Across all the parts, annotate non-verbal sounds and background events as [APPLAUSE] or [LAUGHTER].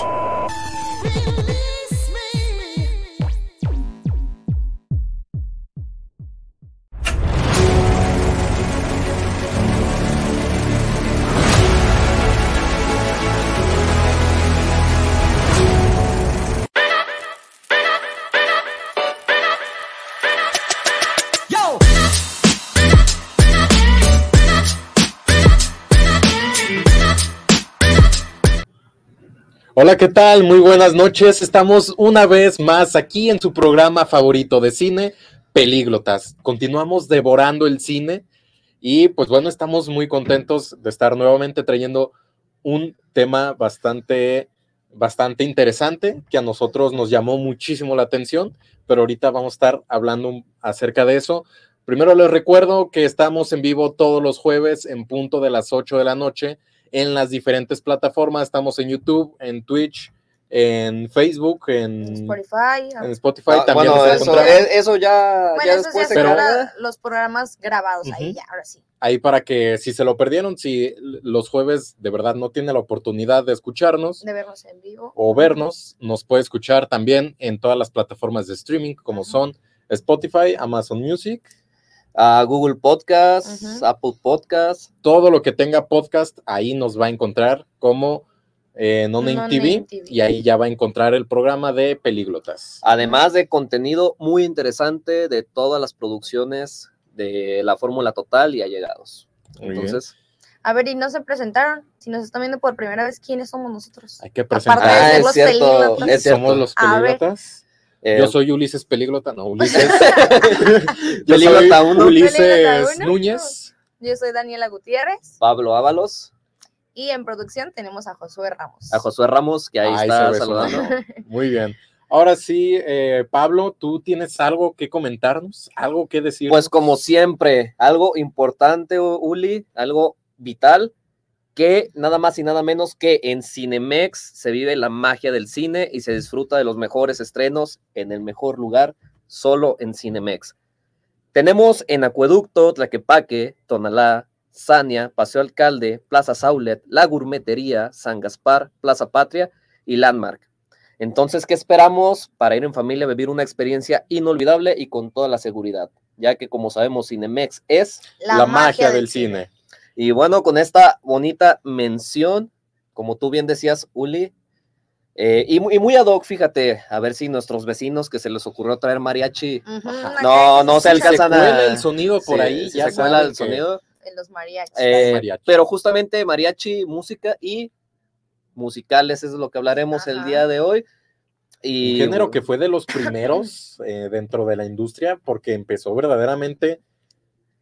Believe Hola, ¿qué tal? Muy buenas noches. Estamos una vez más aquí en su programa favorito de cine, Pelíglotas. Continuamos devorando el cine y pues bueno, estamos muy contentos de estar nuevamente trayendo un tema bastante, bastante interesante que a nosotros nos llamó muchísimo la atención, pero ahorita vamos a estar hablando acerca de eso. Primero les recuerdo que estamos en vivo todos los jueves en punto de las 8 de la noche en las diferentes plataformas. Estamos en YouTube, en Twitch, en Facebook, en Spotify. En Spotify ah, también. Bueno, eso, eso, ya, bueno, eso después ya los programas grabados ahí, ya, ahora sí. Ahí para que si se lo perdieron, si los jueves de verdad no tiene la oportunidad de escucharnos. De vernos en vivo. O vernos, nos puede escuchar también en todas las plataformas de streaming como son Spotify, Amazon Music a Google Podcast, Apple Podcast. Todo lo que tenga podcast, ahí nos va a encontrar como eh, No TV, y ahí ya va a encontrar el programa de Pelíglotas. Además de contenido muy interesante de todas las producciones de la Fórmula Total y allegados. Entonces. A ver, y no se presentaron. Si nos están viendo por primera vez, ¿quiénes somos nosotros? Hay que presentar. Ah, es cierto, Somos los pelíglotas. Eh, yo soy Ulises Pelíglota, no, Ulises. [LAUGHS] [LAUGHS] yo soy Ulises Núñez. Yo soy Daniela Gutiérrez. Pablo Ábalos. Y en producción tenemos a Josué Ramos. A Josué Ramos, que ahí, está saludando. Muy bien. Ahora sí, eh, Pablo, ¿tú tienes algo que comentarnos? ¿Algo que decir? Pues como siempre, algo importante, Uli, algo vital que nada más y nada menos que en Cinemex se vive la magia del cine y se disfruta de los mejores estrenos en el mejor lugar, solo en Cinemex. Tenemos en Acueducto, Tlaquepaque, Tonalá, Sania, Paseo Alcalde, Plaza Saulet, La Gourmetería, San Gaspar, Plaza Patria y Landmark. Entonces, ¿qué esperamos para ir en familia a vivir una experiencia inolvidable y con toda la seguridad? Ya que, como sabemos, Cinemex es la, magia, del, cine. Y bueno, con esta bonita mención, como tú bien decías, Uli, eh, y, muy ad hoc, fíjate, a ver si nuestros vecinos que se les ocurrió traer mariachi, no, no se alcanzan a... el sonido por ahí, ya se cuela el sonido. En los mariachis. Eh, pero justamente mariachi, música y musicales, es lo que hablaremos el día de hoy. Y, Un género que fue de los [LAUGHS] primeros eh, dentro de la industria, porque empezó verdaderamente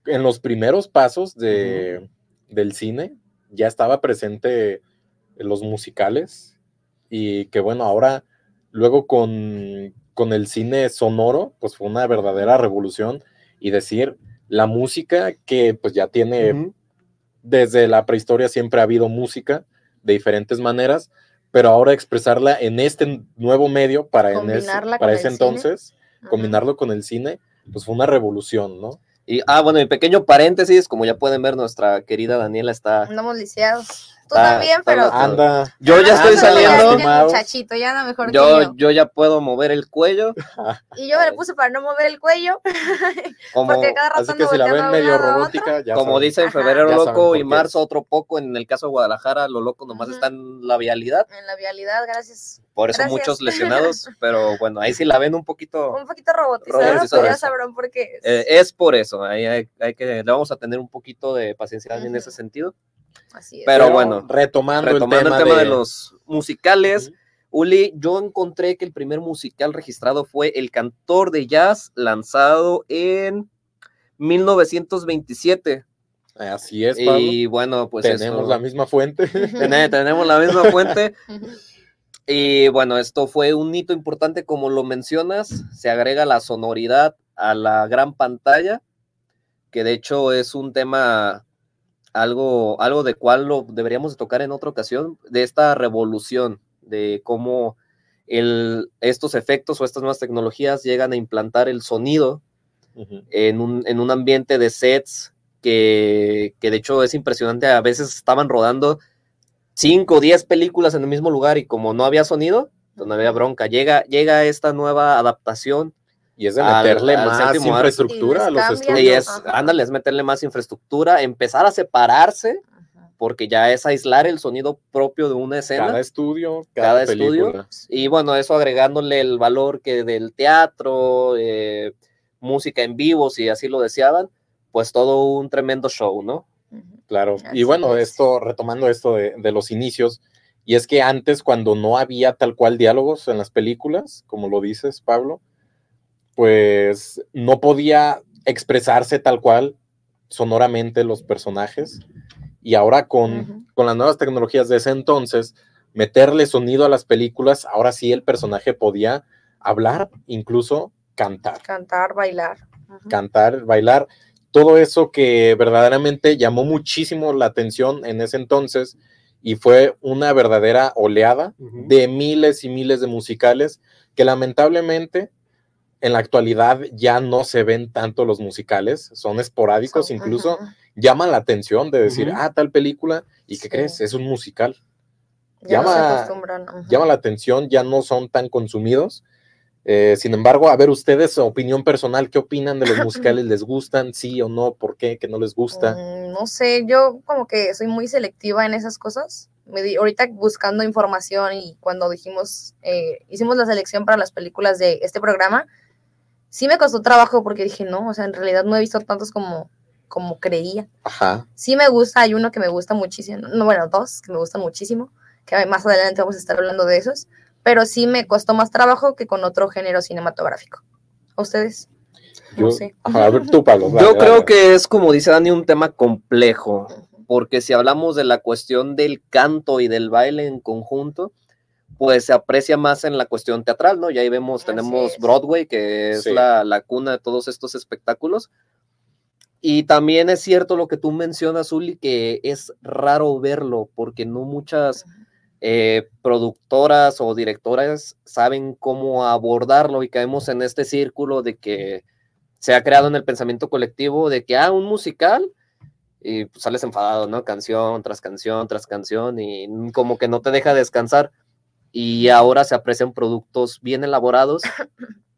en los primeros pasos de, del cine, ya estaba presente en los musicales y que bueno, ahora luego con, con el cine sonoro, pues fue una verdadera revolución y decir la música que pues ya tiene, desde la prehistoria siempre ha habido música de diferentes maneras, pero ahora expresarla en este nuevo medio para, en para ese entonces, combinarlo con el cine, pues fue una revolución, ¿no? Y, ah, bueno, en pequeño paréntesis, como ya pueden ver, nuestra querida Daniela está... Andamos lisiados. Tú también, pero... Anda. Yo ya estoy saliendo. muchachito, ya no mejor yo, yo. yo ya puedo mover el cuello. [LAUGHS] y yo me le puse para no mover el cuello. [LAUGHS] Como, porque cada rato así que si la ven medio robótica, ya Como dice en febrero loco y marzo otro poco, en el caso de Guadalajara, lo loco nomás está en la vialidad. En la vialidad, gracias. Por eso muchos lesionados, [LAUGHS] pero bueno, ahí sí la ven un poquito... Un poquito robotizada, pues ya sabrán por qué es. Eh, es por eso, ahí hay, hay, que, le vamos a tener un poquito de paciencia en ese sentido. Pero, bueno, retomando, el tema, de... los musicales, Uli, yo encontré que el primer musical registrado fue El Cantor de Jazz, lanzado en 1927. Así es, Pablo. Y bueno, pues tenemos la misma fuente. [LAUGHS] tenemos la misma fuente. [LAUGHS] Y bueno, esto fue un hito importante, como lo mencionas, se agrega la sonoridad a la gran pantalla, que de hecho es un tema algo, algo de cual lo deberíamos tocar en otra ocasión, de esta revolución, de cómo el, estos efectos o estas nuevas tecnologías llegan a implantar el sonido en, un, en, un, ambiente de sets que, que, de hecho es impresionante, a veces estaban rodando 5 o 10 películas en el mismo lugar y como no había sonido, pues no había bronca. Llega, llega esta nueva adaptación Y es de Al- meterle al más arte. infraestructura a los cambian, y estudios. es, Ajá. ándale, es meterle más infraestructura, empezar a separarse, Ajá. porque ya es aislar el sonido propio de una escena. Cada estudio, cada, Cada estudio. Y bueno, eso agregándole el valor que del teatro, eh, música en vivo, si así lo deseaban, pues todo un tremendo show, ¿no? Claro. Así y bueno, es. esto, retomando esto de, de los inicios, y es que antes, cuando no había tal cual diálogos en las películas, como lo dices, Pablo, pues no podía expresarse tal cual sonoramente los personajes. Y ahora con, con las nuevas tecnologías de ese entonces, meterle sonido a las películas, ahora sí el personaje podía hablar, incluso cantar. Cantar, bailar. Cantar, bailar, todo eso que verdaderamente llamó muchísimo la atención en ese entonces y fue una verdadera oleada de miles y miles de musicales que lamentablemente en la actualidad ya no se ven tanto los musicales, son esporádicos, incluso ujú. llaman la atención de decir, Ujú. ah, tal película, ¿y qué Sí. crees? Es un musical. Ya no se llama- acostumbran. ujú. llama la atención, ya no son tan consumidos. Eh, sin embargo, a ver ustedes, su opinión personal, ¿qué opinan de los [LAUGHS] musicales? ¿Les gustan? ¿Sí o no? ¿Por qué? ¿Que no les gusta? Mm, No sé, yo como que soy muy selectiva en esas cosas. Me di, ahorita buscando información y cuando dijimos, eh, hicimos la selección para las películas de este programa, sí me costó trabajo porque dije, no, o sea, en realidad no he visto tantos como, como creía. Ajá. Sí me gusta, hay uno que me gusta muchísimo, no, bueno, dos que me gustan muchísimo, que más adelante vamos a estar hablando de esos, pero sí me costó más trabajo que con otro género cinematográfico. ¿A ustedes? No Yo- sé. ajá, a ver tú, Pablo. Yo creo que es, como dice Dani, un tema complejo, porque si hablamos de la cuestión del canto y del baile en conjunto, pues se aprecia más en la cuestión teatral, ¿no? Y ahí vemos, tenemos. Broadway, que es Sí. la, la cuna de todos estos espectáculos. Y también es cierto lo que tú mencionas, Uli, que es raro verlo, porque no muchas eh, productoras o directoras saben cómo abordarlo y caemos en este círculo de que se ha creado en el pensamiento colectivo de que, ah, un musical, y pues sales enfadado, ¿no? Canción tras canción tras canción y como que no te deja descansar. Y ahora se aprecian productos bien elaborados [COUGHS]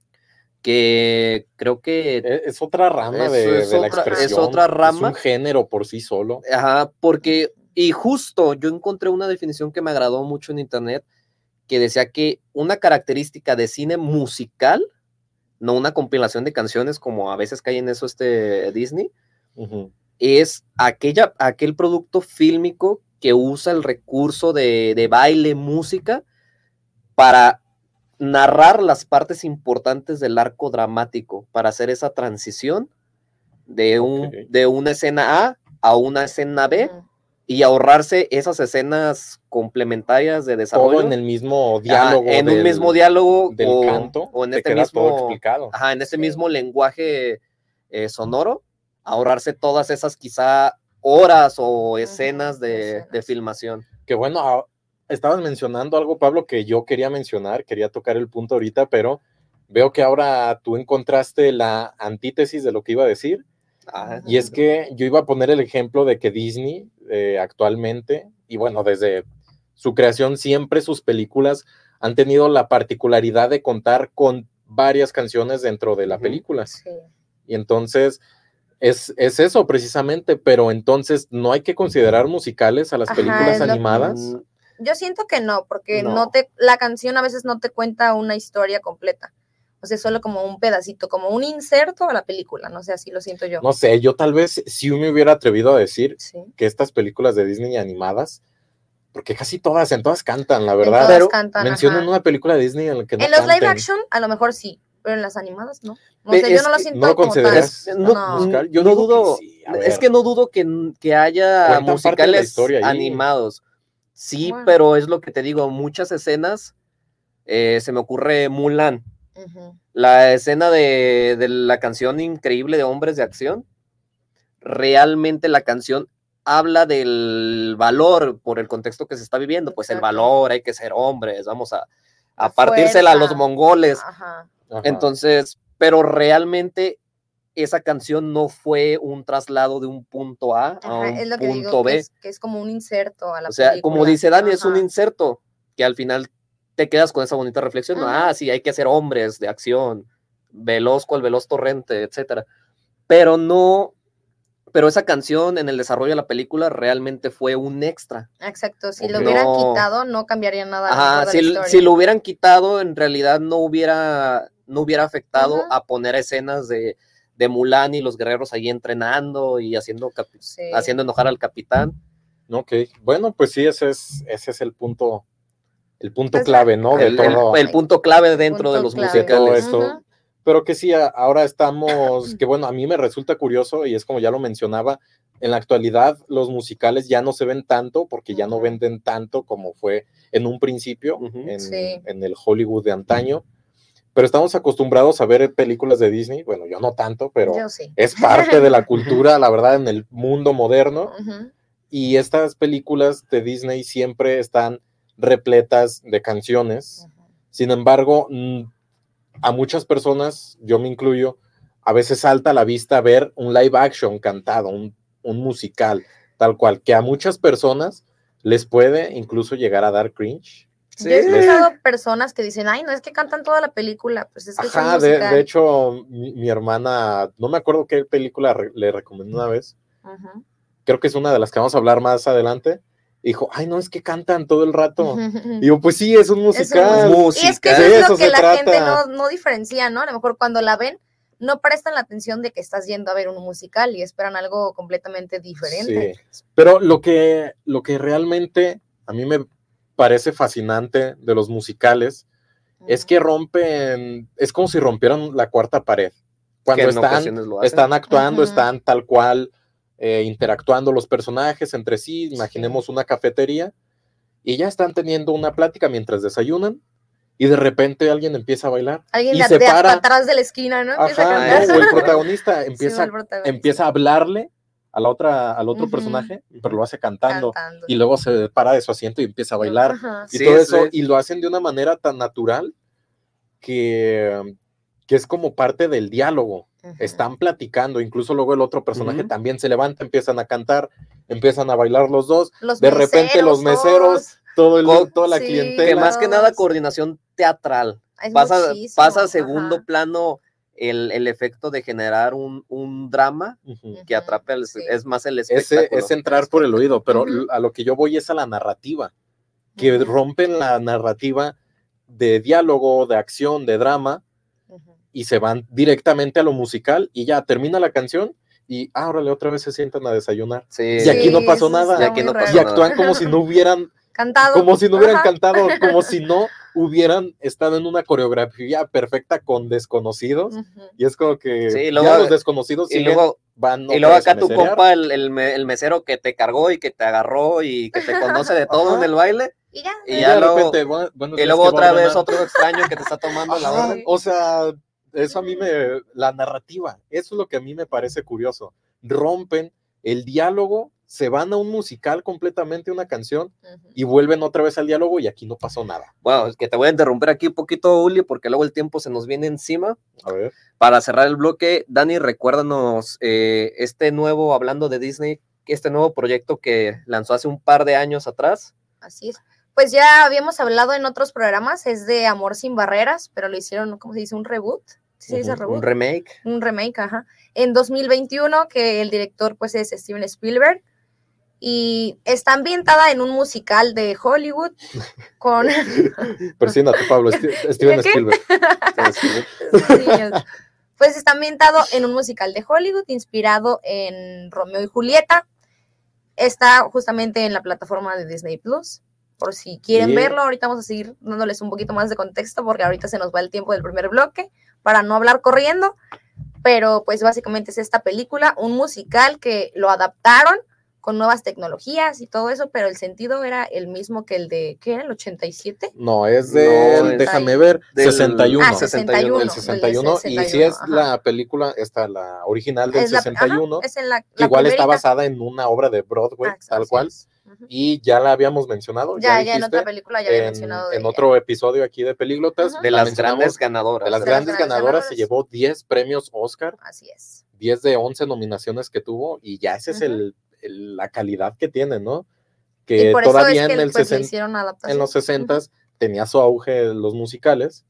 que creo que Es, es otra rama Es- de, es de la otra- es expresión. otra rama. un género por sí solo. Ajá, porque, y justo yo encontré una definición que me agradó mucho en internet, que decía que una característica de cine musical, no una compilación de canciones como a veces cae en eso este Disney, es aquella, aquel producto fílmico que usa el recurso de, de baile, música, para narrar las partes importantes del arco dramático, para hacer esa transición de, un, de una escena A a una escena B y ahorrarse esas escenas complementarias de desarrollo. Todo en el mismo Ajá, diálogo. en un mismo diálogo del o, canto. o en te este mismo, explicado. ajá, en este Sí. mismo lenguaje eh, sonoro, ahorrarse todas esas quizá horas o escenas de, de filmación. Que bueno, estabas mencionando algo, Pablo, que yo quería mencionar, quería tocar el punto ahorita, pero veo que ahora tú encontraste la antítesis de lo que iba a decir. Ajá. Y es que yo iba a poner el ejemplo de que Disney eh, actualmente, y bueno, desde su creación siempre sus películas han tenido la particularidad de contar con varias canciones dentro de la película. Sí. Y entonces es, es eso precisamente, pero entonces no hay que considerar musicales a las Ajá, películas que- animadas. Mm, Yo siento que no, porque no. No. te, la canción a veces no te cuenta una historia completa. O sea, solo como un pedacito, como un inserto a la película, no sé, así lo siento yo. No sé, yo tal vez sí me hubiera atrevido a decir Sí. que estas películas de Disney animadas, porque casi todas, en todas cantan, la En verdad. todas Pero cantan, Mencionen ajá. una película de Disney en la que no en los live action, a lo mejor sí, pero en las animadas no. No Pe- sé, yo es no lo que siento no lo como tal. consideras Es- no, No. musical. Yo no que dudo, sí, es que no dudo que, que haya Cuentan musicales historia ahí. animados. Sí, Bueno. pero es lo que te digo, muchas escenas, eh, se me ocurre Mulan, la escena de, de la canción increíble de Hombres de Acción, realmente la canción habla del valor por el contexto que se está viviendo, pues el valor, hay que ser hombres, vamos a, a La partírsela a los mongoles. Ajá. Ajá. Entonces, pero realmente esa canción no fue un traslado de un punto A a Ajá, un es lo que punto digo, B. que es, que es como un inserto a la O sea, como película. dice Dani, es un Ajá. inserto que al final te quedas con esa bonita reflexión. Ajá. Ah, sí, hay que ser hombres de acción, veloz cual veloz torrente, etcétera. Pero no, pero esa canción en el desarrollo de la película realmente fue un extra. Exacto, si lo hubieran No. quitado no cambiaría nada. Ajá, si, la si lo hubieran quitado, en realidad no hubiera, no hubiera afectado Ajá. a poner escenas de, de Mulan y los guerreros ahí entrenando y haciendo, Sí. haciendo enojar al capitán. Ok, bueno, pues sí, ese es, ese es el punto, el punto Pues la- clave, ¿no? De el, el- todo, el punto clave dentro de los clave. de todo musicales. esto. Pero que sí, ahora estamos, que bueno, a mí me resulta curioso y es como ya lo mencionaba, en la actualidad los musicales ya no se ven tanto porque ya no venden tanto como fue en un principio Ujú. en, Sí. en el Hollywood de antaño. Pero estamos acostumbrados a ver películas de Disney, bueno, yo no tanto, pero sí. es parte de la [LAUGHS] cultura, la verdad, en el mundo moderno. Y estas películas de Disney siempre están repletas de canciones. Sin embargo, a muchas personas, yo me incluyo, a veces salta a la vista ver un live action cantado, un, un musical, tal cual, que a muchas personas les puede incluso llegar a dar cringe. Sí. Yo he escuchado personas que dicen, ay, no es que cantan toda la película, pues es que Ajá, de, musical". de hecho, mi, mi hermana, no me acuerdo qué película re- le recomendé una vez, creo que es una de las que vamos a hablar más adelante, dijo, ay, no, es que cantan todo el rato. [LAUGHS] Y yo, pues sí, es un Es un musical. musical. Y es que Sí, eso es lo que la trata. gente no, no diferencia, ¿no? A lo mejor cuando la ven, no prestan la atención de que estás yendo a ver un musical y esperan algo completamente diferente. Sí. Pero lo que, lo que realmente a mí me parece fascinante de los musicales es que rompen, es como si rompieran la cuarta pared. Cuando están, están actuando, están tal cual eh, interactuando los personajes entre sí. Imaginemos una cafetería y ya están teniendo una plática mientras desayunan y de repente alguien empieza a bailar. Alguien y de, se de para. atrás de la esquina, ¿no? Empieza Ajá, a no, cantar. o el [LAUGHS] protagonista Sí, empieza, el protagonista. empieza a hablarle a la otra, al otro personaje, pero lo hace cantando. Cantando. Y luego se para de su asiento y empieza a bailar. Y Sí, todo eso, y lo hacen de una manera tan natural que, que es como parte del diálogo. Están platicando, incluso luego el otro personaje también se levanta, empiezan a cantar, empiezan a bailar los dos, Los de repente los meseros, todo el, toda la sí, que clientela. más que nada coordinación teatral. Es Pasa, muchísimo, pasa a ajá. segundo plano el, el efecto de generar un, un drama Ujú. que Ujú, atrape, al- sí. es más el Ese espectáculo. es entrar por el oído, pero Ujú. a lo que yo voy es a la narrativa, que rompen la narrativa de diálogo, de acción, de drama, y se van directamente a lo musical y ya termina la canción y ah, órale, otra vez se sientan a desayunar. Sí. Y aquí no pasó nada. Y aquí no pasó Y actúan como si no hubieran, [LAUGHS] Cantado. como si no hubieran Ajá. cantado, como si no hubieran estado en una coreografía perfecta con desconocidos. Ujú. Y es como que Sí, ya luego- los desconocidos Y luego, van y luego acá tu compa, el, el el mesero que te cargó y que te agarró y que te conoce de todo Ajá. en el baile. Y ya. Y Y ya ya de luego- repente, "Bu- buenos Y luego ¿qué va a otra vez ordenar?". otro extraño que te está tomando la orden. O sea, eso a mí me, la narrativa, eso es lo que a mí me parece curioso. Rompen el diálogo, se van a un musical completamente, una canción, y vuelven otra vez al diálogo y aquí no pasó nada. Bueno, es que te voy a interrumpir aquí un poquito, Uli, porque luego el tiempo se nos viene encima. A ver. Para cerrar el bloque, Dani, recuérdanos eh, este nuevo, hablando de Disney, este nuevo proyecto que lanzó hace un par de años atrás. Así es. Pues ya habíamos hablado en otros programas, es de Amor sin Barreras, pero lo hicieron, ¿cómo se dice? Un reboot. ¿Sí se dice reboot? Un remake. un remake, ajá, en 2021, que el director pues es Steven Spielberg, y está ambientada en un musical de Hollywood con... [LAUGHS] Persínate, Pablo, [LAUGHS] Steven. Spielberg. Sí, pues está ambientado en un musical de Hollywood, inspirado en Romeo y Julieta, está justamente en la plataforma de Disney Plus. Por si quieren verlo, ahorita vamos a seguir dándoles un poquito más de contexto porque ahorita se nos va el tiempo del primer bloque para no hablar corriendo. Pero pues básicamente es esta película, un musical que lo adaptaron con nuevas tecnologías y todo eso, pero el sentido era el mismo que el de, ¿qué era? ¿El 87? No, es de, No, es- déjame ver, del- 61. Ah, 61, del el 61, y si es ajá. la película, esta, la original del Es la- ajá, 61, es en la, que la igual está basada en una obra de Broadway, Ah, tal cual, es. Y ya la habíamos mencionado. Ya, ya en otra dijiste, película ya había en, mencionado. en otro episodio aquí de Pelíglotas. Ajá. De la las grandes ganadoras. de las De las grandes grandes ganadoras, se ganadoras. llevó 10 premios Oscar, Así es. 10 de 11 nominaciones que tuvo, y ya esa es el- la calidad que tiene, ¿no? Y Que por eso todavía es que en, el pues, le 60 hicieron adaptación. en los 60 tenía su auge los musicales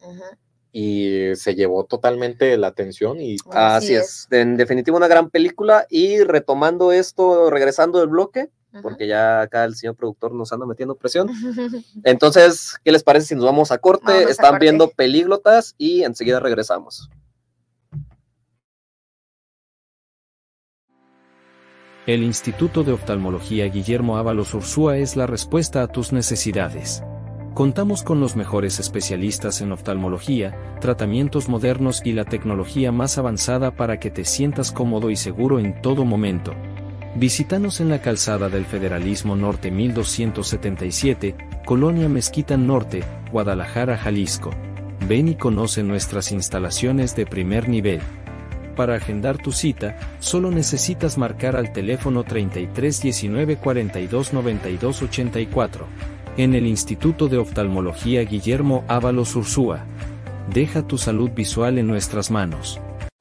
y se llevó totalmente la atención y Así es. En definitiva, una gran película. Y retomando esto, regresando del bloque, porque ya acá el señor productor nos anda metiendo presión. [LAUGHS] Entonces, ¿qué les parece si nos vamos a corte? A Están corte. viendo pelíglotas y enseguida regresamos. El Instituto de Oftalmología Guillermo Ábalos Ursúa es la respuesta a tus necesidades. Contamos con los mejores especialistas en oftalmología, tratamientos modernos y la tecnología más avanzada para que te sientas cómodo y seguro en todo momento. Visítanos en la calzada del Federalismo Norte 1277, Colonia Mezquita Norte, Guadalajara, Jalisco. Ven y conoce nuestras instalaciones de primer nivel. Para agendar tu cita, solo necesitas marcar al teléfono 33 19 42 92 84. En el Instituto de Oftalmología Guillermo Ábalos Ursúa. Deja tu salud visual en nuestras manos.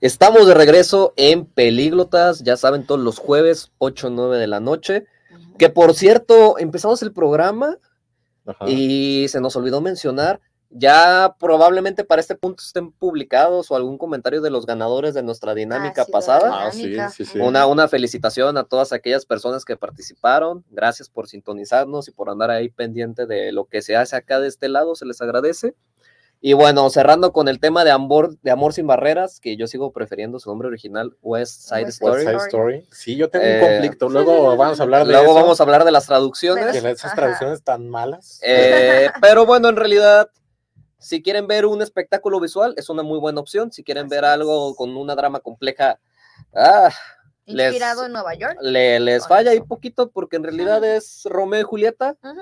Estamos de regreso en Pelíglotas, ya saben, todos los jueves, 8 o 9 de la noche. Que por cierto, empezamos el programa ajá, y se nos olvidó mencionar, ya probablemente para este punto estén publicados o algún comentario de los ganadores de nuestra dinámica Ah, sí, pasada. Ah, sí, sí. Una, una felicitación a todas aquellas personas que participaron. Gracias por sintonizarnos y por andar ahí pendiente de lo que se hace acá de este lado. Se les agradece. Y bueno, cerrando con el tema de Amor, de Amor sin Barreras, que yo sigo prefiriendo su nombre original, West Side West Story. West Side Story. Sí, yo tengo Eh, un conflicto. Luego [LAUGHS] vamos a hablar de Luego eso, vamos a hablar de las traducciones. esas Ajá. traducciones tan malas. Eh, [LAUGHS] pero bueno, en realidad, si quieren ver un espectáculo visual, es una muy buena opción. Si quieren Así ver es. algo con una drama compleja, ah, les- Inspirado en Nueva York. le- les falla ahí eso. poquito porque en realidad es Romeo y Julieta Ujú.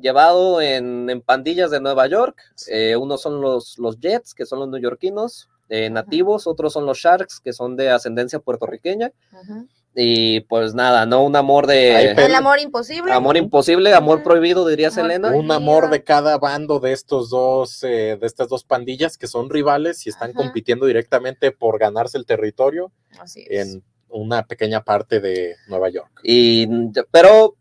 Llevado en, en pandillas de Nueva York. Eh, unos son los, los Jets, que son los neoyorquinos, eh, nativos, otros son los Sharks, que son de ascendencia puertorriqueña. Y pues nada, ¿no? Un amor de... El amor imposible. Amor imposible, amor prohibido, diría Amor Selena. prohibido. un amor de cada bando de estos dos, eh, de estas dos pandillas que son rivales y están Ajá. compitiendo directamente por ganarse el territorio Así es. en una pequeña parte de Nueva York. Y, pero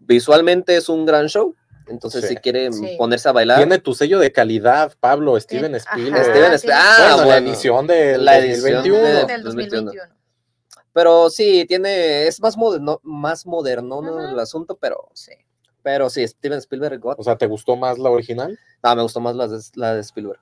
visualmente es un gran show. Entonces, Sí. si quieren Sí. ponerse a bailar, Tiene tu sello de calidad, Pablo, Steven. Spielberg. Steven ah, Bueno, la edición del La edición 2021. de- del 2021. 2021. pero sí, tiene, es más moderno, más moderno el asunto, pero, Sí. pero sí, Steven Spielberg, God. O sea, ¿te gustó más la original? No, me gustó más la de, la de Spielberg.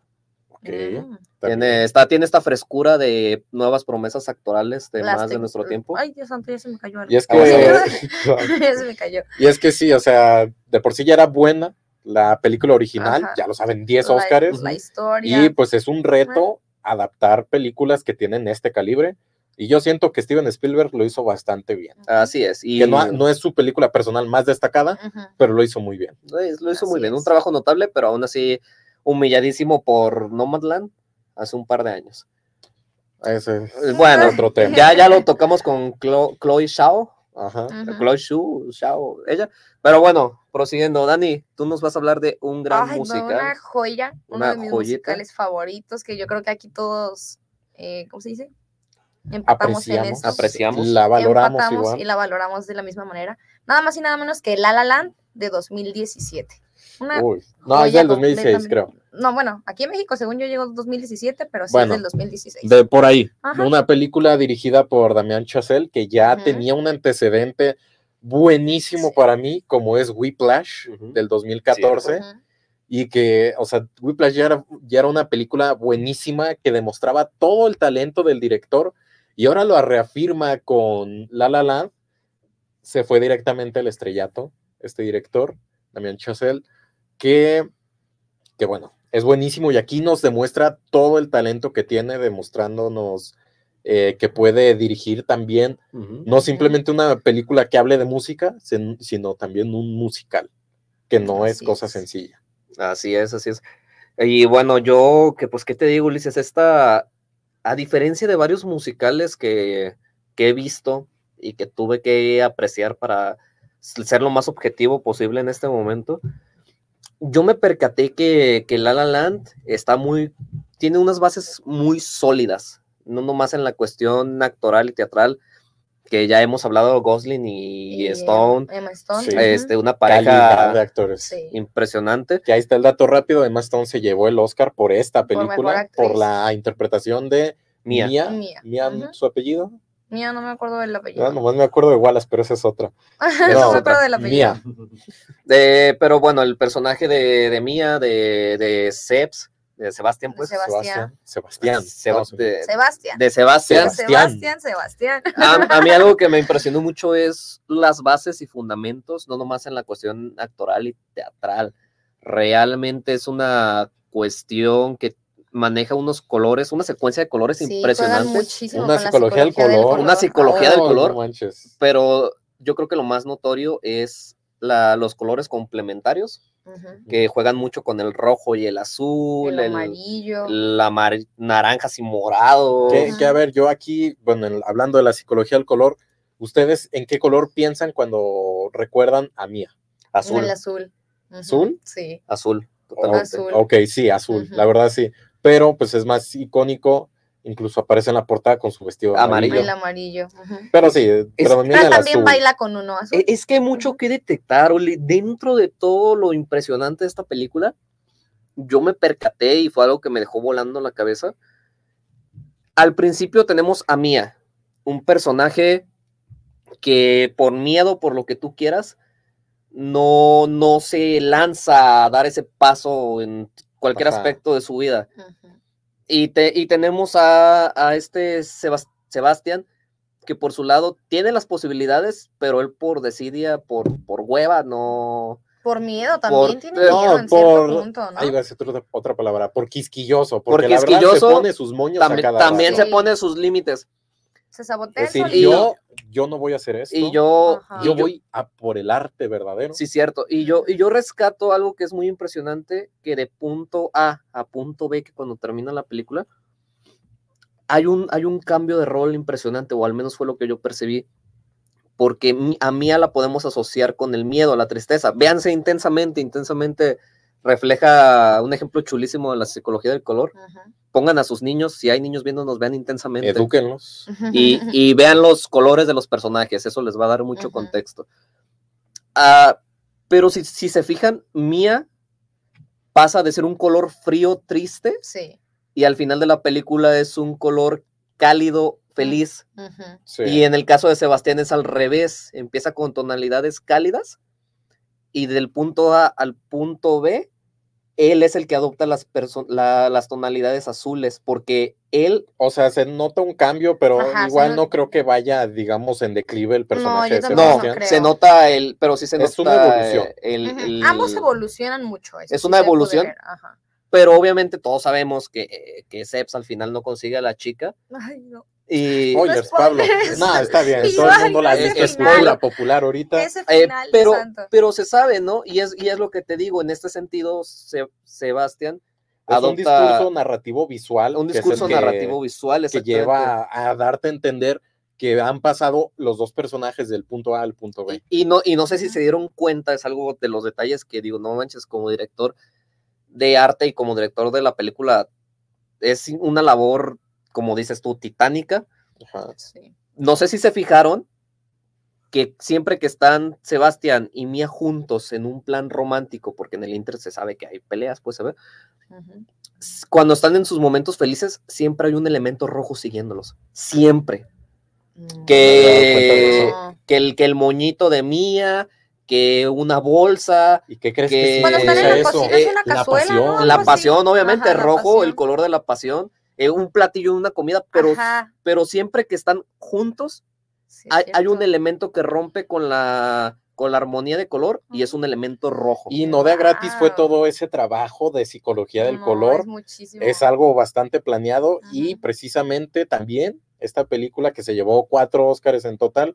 Ok. Mm. Tiene, está, tiene esta frescura de nuevas promesas actorales de Las más de nuestro tiempo. Ay, Dios santo, ya se me cayó algo. Y es Ah, que, [LAUGHS] [LAUGHS] ya se me cayó. y es que sí, o sea, de por sí ya era buena la película original, Ajá. ya lo saben, 10 La- Óscares. La historia. Y pues es un reto adaptar películas que tienen este calibre. Y yo siento que Steven Spielberg lo hizo bastante bien. Así es. Y Que no, no es su película personal más destacada, pero lo hizo muy bien. lo hizo- hizo muy Así bien. Un es. trabajo notable, pero aún así humilladísimo por Nomadland hace un par de años. Ese es Eh, Bueno, otro tema. ya, ya lo tocamos con Chlo- Chloe Shao, Ajá. Ujú. Chloe Shu, Shao, ella. Pero bueno, prosiguiendo, Dani, tú nos vas a hablar de un gran Ay, una joya, uno Una de mis joyita. musicales favoritos que yo creo que aquí todos, eh, ¿cómo se dice? Empatamos en Apreciamos. esto. Apreciamos. La valoramos Empatamos igual. y la valoramos de la misma manera. Nada más y nada menos que La La Land de 2017. Una Uy, no, es del 2016, completamente- creo. No, bueno, aquí en México, según yo, llegó en 2017, pero sí Bueno, es del 2016. De por ahí. Ajá. Una película dirigida por Damián Chazelle que ya tenía un antecedente buenísimo Sí. para mí, como es Whiplash del 2014. Ujú. y que, o sea, Whiplash ya era, ya era una película buenísima que demostraba todo el talento del director y ahora lo reafirma con La La Land. Se fue directamente al estrellato, este director, Damien Chazelle, que, que bueno, es buenísimo y aquí nos demuestra todo el talento que tiene, demostrándonos eh, que puede dirigir también, no simplemente una película que hable de música, sin- sino también un musical, que no es cosa es. sencilla. Así es, así es. Y bueno, yo, que pues, ¿qué te digo, Ulises? Esta, a diferencia de varios musicales que, que he visto y que tuve que apreciar para ser lo más objetivo posible en este momento, yo me percaté que, que La La Land está muy, tiene unas bases muy sólidas, no nomás en la cuestión actoral y teatral, que ya hemos hablado Gosling y, Y, Stone, Emma Stone. Sí. este, una calidad de pareja actores. Sí. impresionante. Que ahí está el dato rápido. Emma Stone se llevó el Oscar por esta película, por, la interpretación de. Mia. Mia. Mia, su apellido. Mía, no me acuerdo del apellido. No, nomás me acuerdo de Wallace, pero esa es otra. [LAUGHS] no, no, me acuerdo del apellido. Mia. [LAUGHS] De- pero bueno, el personaje de, de Mía, de, de Seps, de Sebastián, pues. Sebastián. Sebastián. Seba- Seba- de, Sebastián. de Sebastián. Sebastián, Sebastián. A, [LAUGHS] a mí algo que me impresionó mucho es las bases y fundamentos, no nomás en la cuestión actoral y teatral. Realmente es una cuestión que maneja unos colores, una secuencia de colores Sí, impresionantes, Una la psicología del color. Una psicología del color. no pero yo creo que lo más notorio es la, los colores complementarios que juegan mucho con el rojo y el azul, El el, amarillo. el amar- naranjas y morado. Que, a ver, yo aquí, bueno, en- hablando de la psicología del color, ¿ustedes en qué color piensan cuando recuerdan a Mia? Azul, El azul. ¿Azul? Sí. azul, totalmente. Azul. Ok, sí, azul, la verdad sí. Pero pues es más icónico, incluso aparece en la portada con su vestido Amarillo. amarillo. El amarillo. ujú. Pero sí, predomina Pero también azul. baila con uno azul. E- Es que hay mucho que detectar, Oli. Dentro de todo lo impresionante de esta película, yo me percaté y fue algo que me dejó volando la cabeza. Al principio tenemos a Mia, un personaje que por miedo, por lo que tú quieras, no, no se lanza a dar ese paso en cualquier Ajá. aspecto de su vida. Y, te, y tenemos a, a este Sebas- Sebastián, que por su lado tiene las posibilidades, pero él por desidia, por, por hueva, no. Por miedo también Por- tiene no, miedo en por- cierto punto, ¿no? Ahí va a ser otra, otra palabra, por quisquilloso, Por porque la verdad quisquilloso, se pone sus moños a También, cada también rato. se pone sus límites. Se sabotea Es decir, yo, yo no voy a hacer esto, Y yo, Ajá. yo voy a por el arte verdadero. sí, cierto. Y yo, y yo rescato algo que es muy impresionante, que de punto A a punto B, que cuando termina la película, hay un, hay un cambio de rol impresionante, o al menos fue lo que yo percibí, porque a Mía la podemos asociar con el miedo, la tristeza. Véanse intensamente, intensamente refleja un ejemplo chulísimo de la psicología del color. Pongan a sus niños, si hay niños viéndonos, vean intensamente. Edúquenlos. y, y vean los colores de los personajes, eso les va a dar mucho contexto. Ah, pero si, si se fijan, Mía pasa de ser un color frío, triste, Sí. y al final de la película es un color cálido, feliz. Sí. Y en el caso de Sebastián es al revés, empieza con tonalidades cálidas y del punto A al punto B, él es el que adopta las, la- las tonalidades azules, porque él O sea, se nota un cambio, pero Ajá, igual no creo que vaya, digamos, en declive el personaje yo de tampoco no, creo. se nota el, pero sí se Es nota una evolución. el- Ujú. el- Ambos evolucionan mucho. eso Es una evolución. ajá. pero obviamente todos sabemos que, eh, que Seps al final no consigue a la chica Ay, no. Y Spoilers, No Pablo. No, está bien. Y Todo el mundo la ha visto, es popular ahorita. Ese eh, final, pero, santo. pero se sabe, ¿no? Y es, y es lo que te digo, en este sentido, Se- Sebastián Es un discurso narrativo visual. un discurso que- narrativo visual que lleva a, a darte a entender que han pasado los dos personajes del punto A al punto B. Y, y no, y no sé si se dieron cuenta, es algo de los detalles que digo, no manches, como director de arte y como director de la película, es una labor, como dices tú, titánica. Ajá. Sí. No sé si se fijaron que siempre que están Sebastián y Mía juntos en un plan romántico, porque en el Inter se sabe que hay peleas, pues se ve, cuando están en sus momentos felices, siempre hay un elemento rojo siguiéndolos. Siempre. Mm. Que, No. que, el, que el moñito de Mía, que una bolsa, ¿Y qué crees Que- que, Cuando están en significa la eso? cocina es una La cazuela, ¿no? pasión. La pasión, obviamente, Ajá, la rojo, el color de la pasión, eh, un platillo, una comida, pero, Ajá, pero siempre que están juntos, sí, hay, hay un elemento que rompe con la, con la armonía de color y es un elemento rojo. Y no de gratis fue Wow. todo ese trabajo de psicología del No, color. Es, muchísimo. Es algo bastante planeado y precisamente también esta película que se llevó cuatro Óscares en total,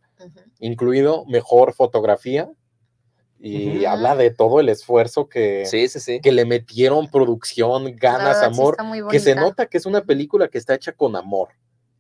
incluido mejor fotografía y habla de todo el esfuerzo que, Sí, sí, sí. que le metieron producción, ganas, verdad, amor, que se nota que es una película que está hecha con amor,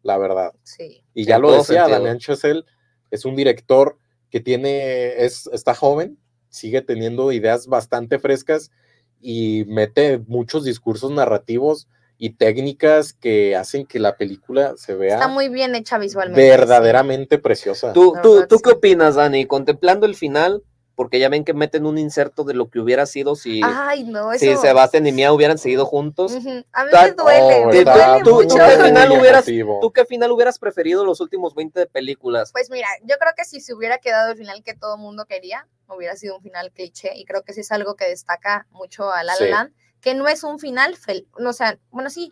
la verdad. Sí. Y ya En lo decía. Damien Chazelle es un director que tiene, es, está joven, sigue teniendo ideas bastante frescas y mete muchos discursos narrativos y técnicas que hacen que la película se vea Está muy bien hecha visualmente. sí. verdaderamente preciosa. ¿Tú, tú, verdad, ¿tú sí. qué opinas, Dani? Contemplando el final, porque ya ven que meten un inserto de lo que hubiera sido si, Ay, no, eso. si Sebastián y Mía hubieran seguido juntos. A mí me duele, Oh, me está duele tú- mucho. tú qué final hubieras-. ¿Tú qué final hubieras preferido los últimos 20 de películas? Pues mira, yo creo que si se hubiera quedado el final que todo el mundo quería, hubiera sido un final cliché y creo que sí es algo que destaca mucho a La La Sí. Land, que no es un final feliz, no, o sea, bueno, sí,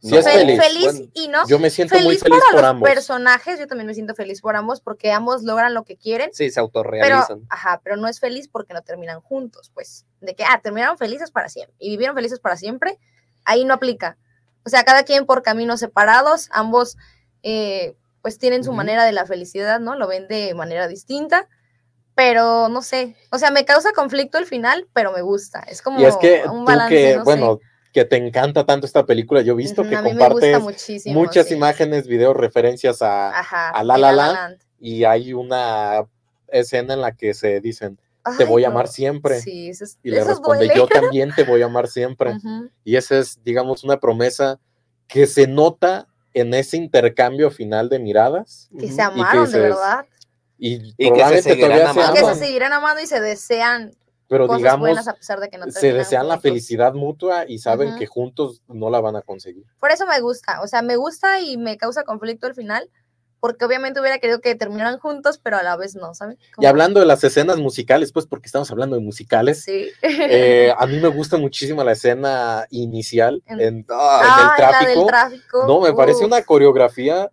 Sí es fel- feliz. Bueno, y no. Yo me siento muy Feliz, feliz para por los ambos. personajes, yo también me siento feliz por ambos porque ambos logran lo que quieren, Sí, se pero, autorrealizan. ajá, pero no es feliz porque no terminan juntos, pues, de que, ah, terminaron felices para siempre y vivieron felices para siempre, ahí no aplica. O sea, cada quien por caminos separados, ambos, eh, pues, tienen su Ujú. manera de la felicidad, ¿no? Lo ven de manera distinta, pero no sé, o sea, me causa conflicto el final, pero me gusta, es como Y es que un tú balance, que, no sé. Que te encanta tanto esta película, yo he visto que mí me gusta compartes muchísimo. muchas sí. imágenes, videos, referencias a, Ajá, a La de La Land. y hay una escena en la que se dicen, te Ay, voy a no. amar siempre. Sí, eso, es- Y le eso responde, duele. yo [LAUGHS] también te voy a amar siempre. Ujú. Y esa es, digamos, una promesa que se nota en ese intercambio final de miradas. Que Ujú. se amaron, dices, de verdad. Y, se probablemente todavía se amando. Que se seguirán amando y se desean pero cosas digamos, a pesar de que no se desean la juntos. felicidad mutua y saben Ujú. que juntos no la van a conseguir. Por eso me gusta, o sea, me gusta y me causa conflicto al final, porque obviamente hubiera querido que terminaran juntos, pero a la vez no, ¿saben? Y hablando de las escenas musicales, pues porque estamos hablando de musicales, Sí. eh, [LAUGHS] a mí me gusta muchísimo la escena inicial En- en, Ah, en el la del tráfico. tráfico. No, me parece uf, una coreografía.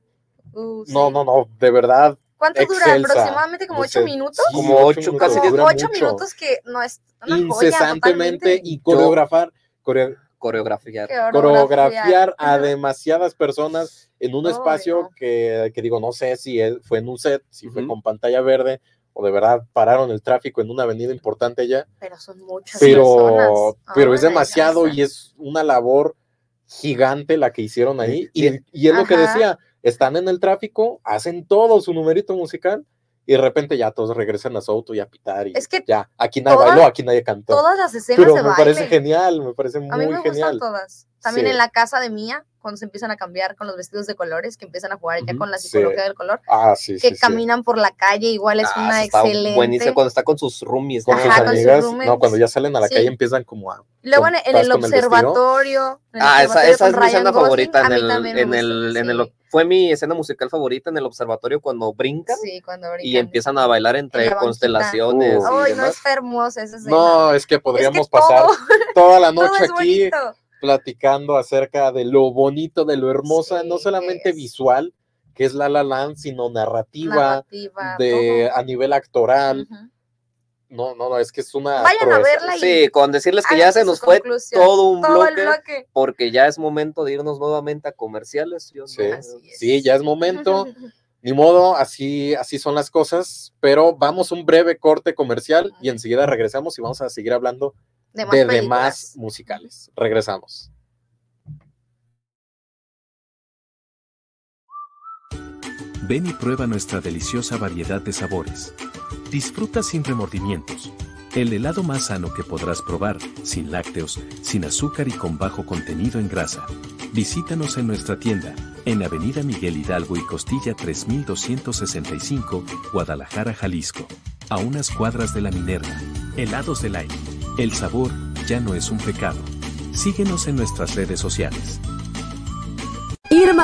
uf, No, sí. no, no, de verdad. ¿Cuánto dura? excelsa. ¿Aproximadamente como ocho minutos? sí, Como ocho, minutos, casi Como dura ocho mucho. minutos que no es una joya Incesantemente totalmente. y coreografar, core- coreografiar. Qué coreografiar a Ajá. demasiadas personas en un espacio no. que, que digo, no sé si fue en un set, si fue Ujú. con pantalla verde o de verdad pararon el tráfico en una avenida importante ya, Pero son muchas pero, personas. pero es Ay, demasiado y es una labor gigante la que hicieron ahí. Y, Sí. y es lo que Ajá. decía, están en el tráfico, hacen todo su numerito musical y de repente ya todos regresan a su auto y a pitar y Es que ya, aquí nadie todas- bailó, aquí nadie cantó. Todas las escenas Pero de me baile. parece genial, me parece A mí muy me genial. gustan todas. También Sí. en la casa de Mía, cuando se empiezan a cambiar con los vestidos de colores, que empiezan a jugar ya Ujú, con la sí. psicología del color, Ah, sí, que sí, sí. caminan por la calle, igual es Ah, una está excelente. Buenísimo cuando está con sus roomies. Con ¿no? sus Ajá, con sus amigas, no, cuando ya salen a la Sí. calle empiezan como a... Luego en, el observatorio. en el Ah, esa, observatorio esa es mi escena favorita en el, en gusta, el, en sí. el, fue mi escena musical favorita en el observatorio cuando brincan Sí, cuando y empiezan a bailar entre En constelaciones Uh. y Ay, no, demás. está hermosa esa escena. No, es que Es que podríamos todo- pasar [LAUGHS] toda la noche es aquí bonito. platicando acerca de lo bonito, de lo hermosa, Sí, no solamente es. visual, que es La La Land, sino narrativa, Narrativa, de a nivel actoral. No, no, no, es que es una. Vayan a verla. Sí, con decirles que ya se nos fue todo un todo bloque, bloque, Porque ya es momento de irnos nuevamente a comerciales. Sí, sí, ya es momento. [LAUGHS] Ni modo, así, así son las cosas. Pero vamos un breve corte comercial y enseguida regresamos y vamos a seguir hablando de, de demás musicales. Regresamos. Ven y prueba nuestra deliciosa variedad de sabores. Disfruta sin remordimientos. El helado más sano que podrás probar, sin lácteos, sin azúcar y con bajo contenido en grasa. Visítanos en nuestra tienda, en Avenida Miguel Hidalgo y Costilla 3265, Guadalajara, Jalisco. A unas cuadras de la Minerva. Helados del aire. El sabor ya no es un pecado. Síguenos en nuestras redes sociales.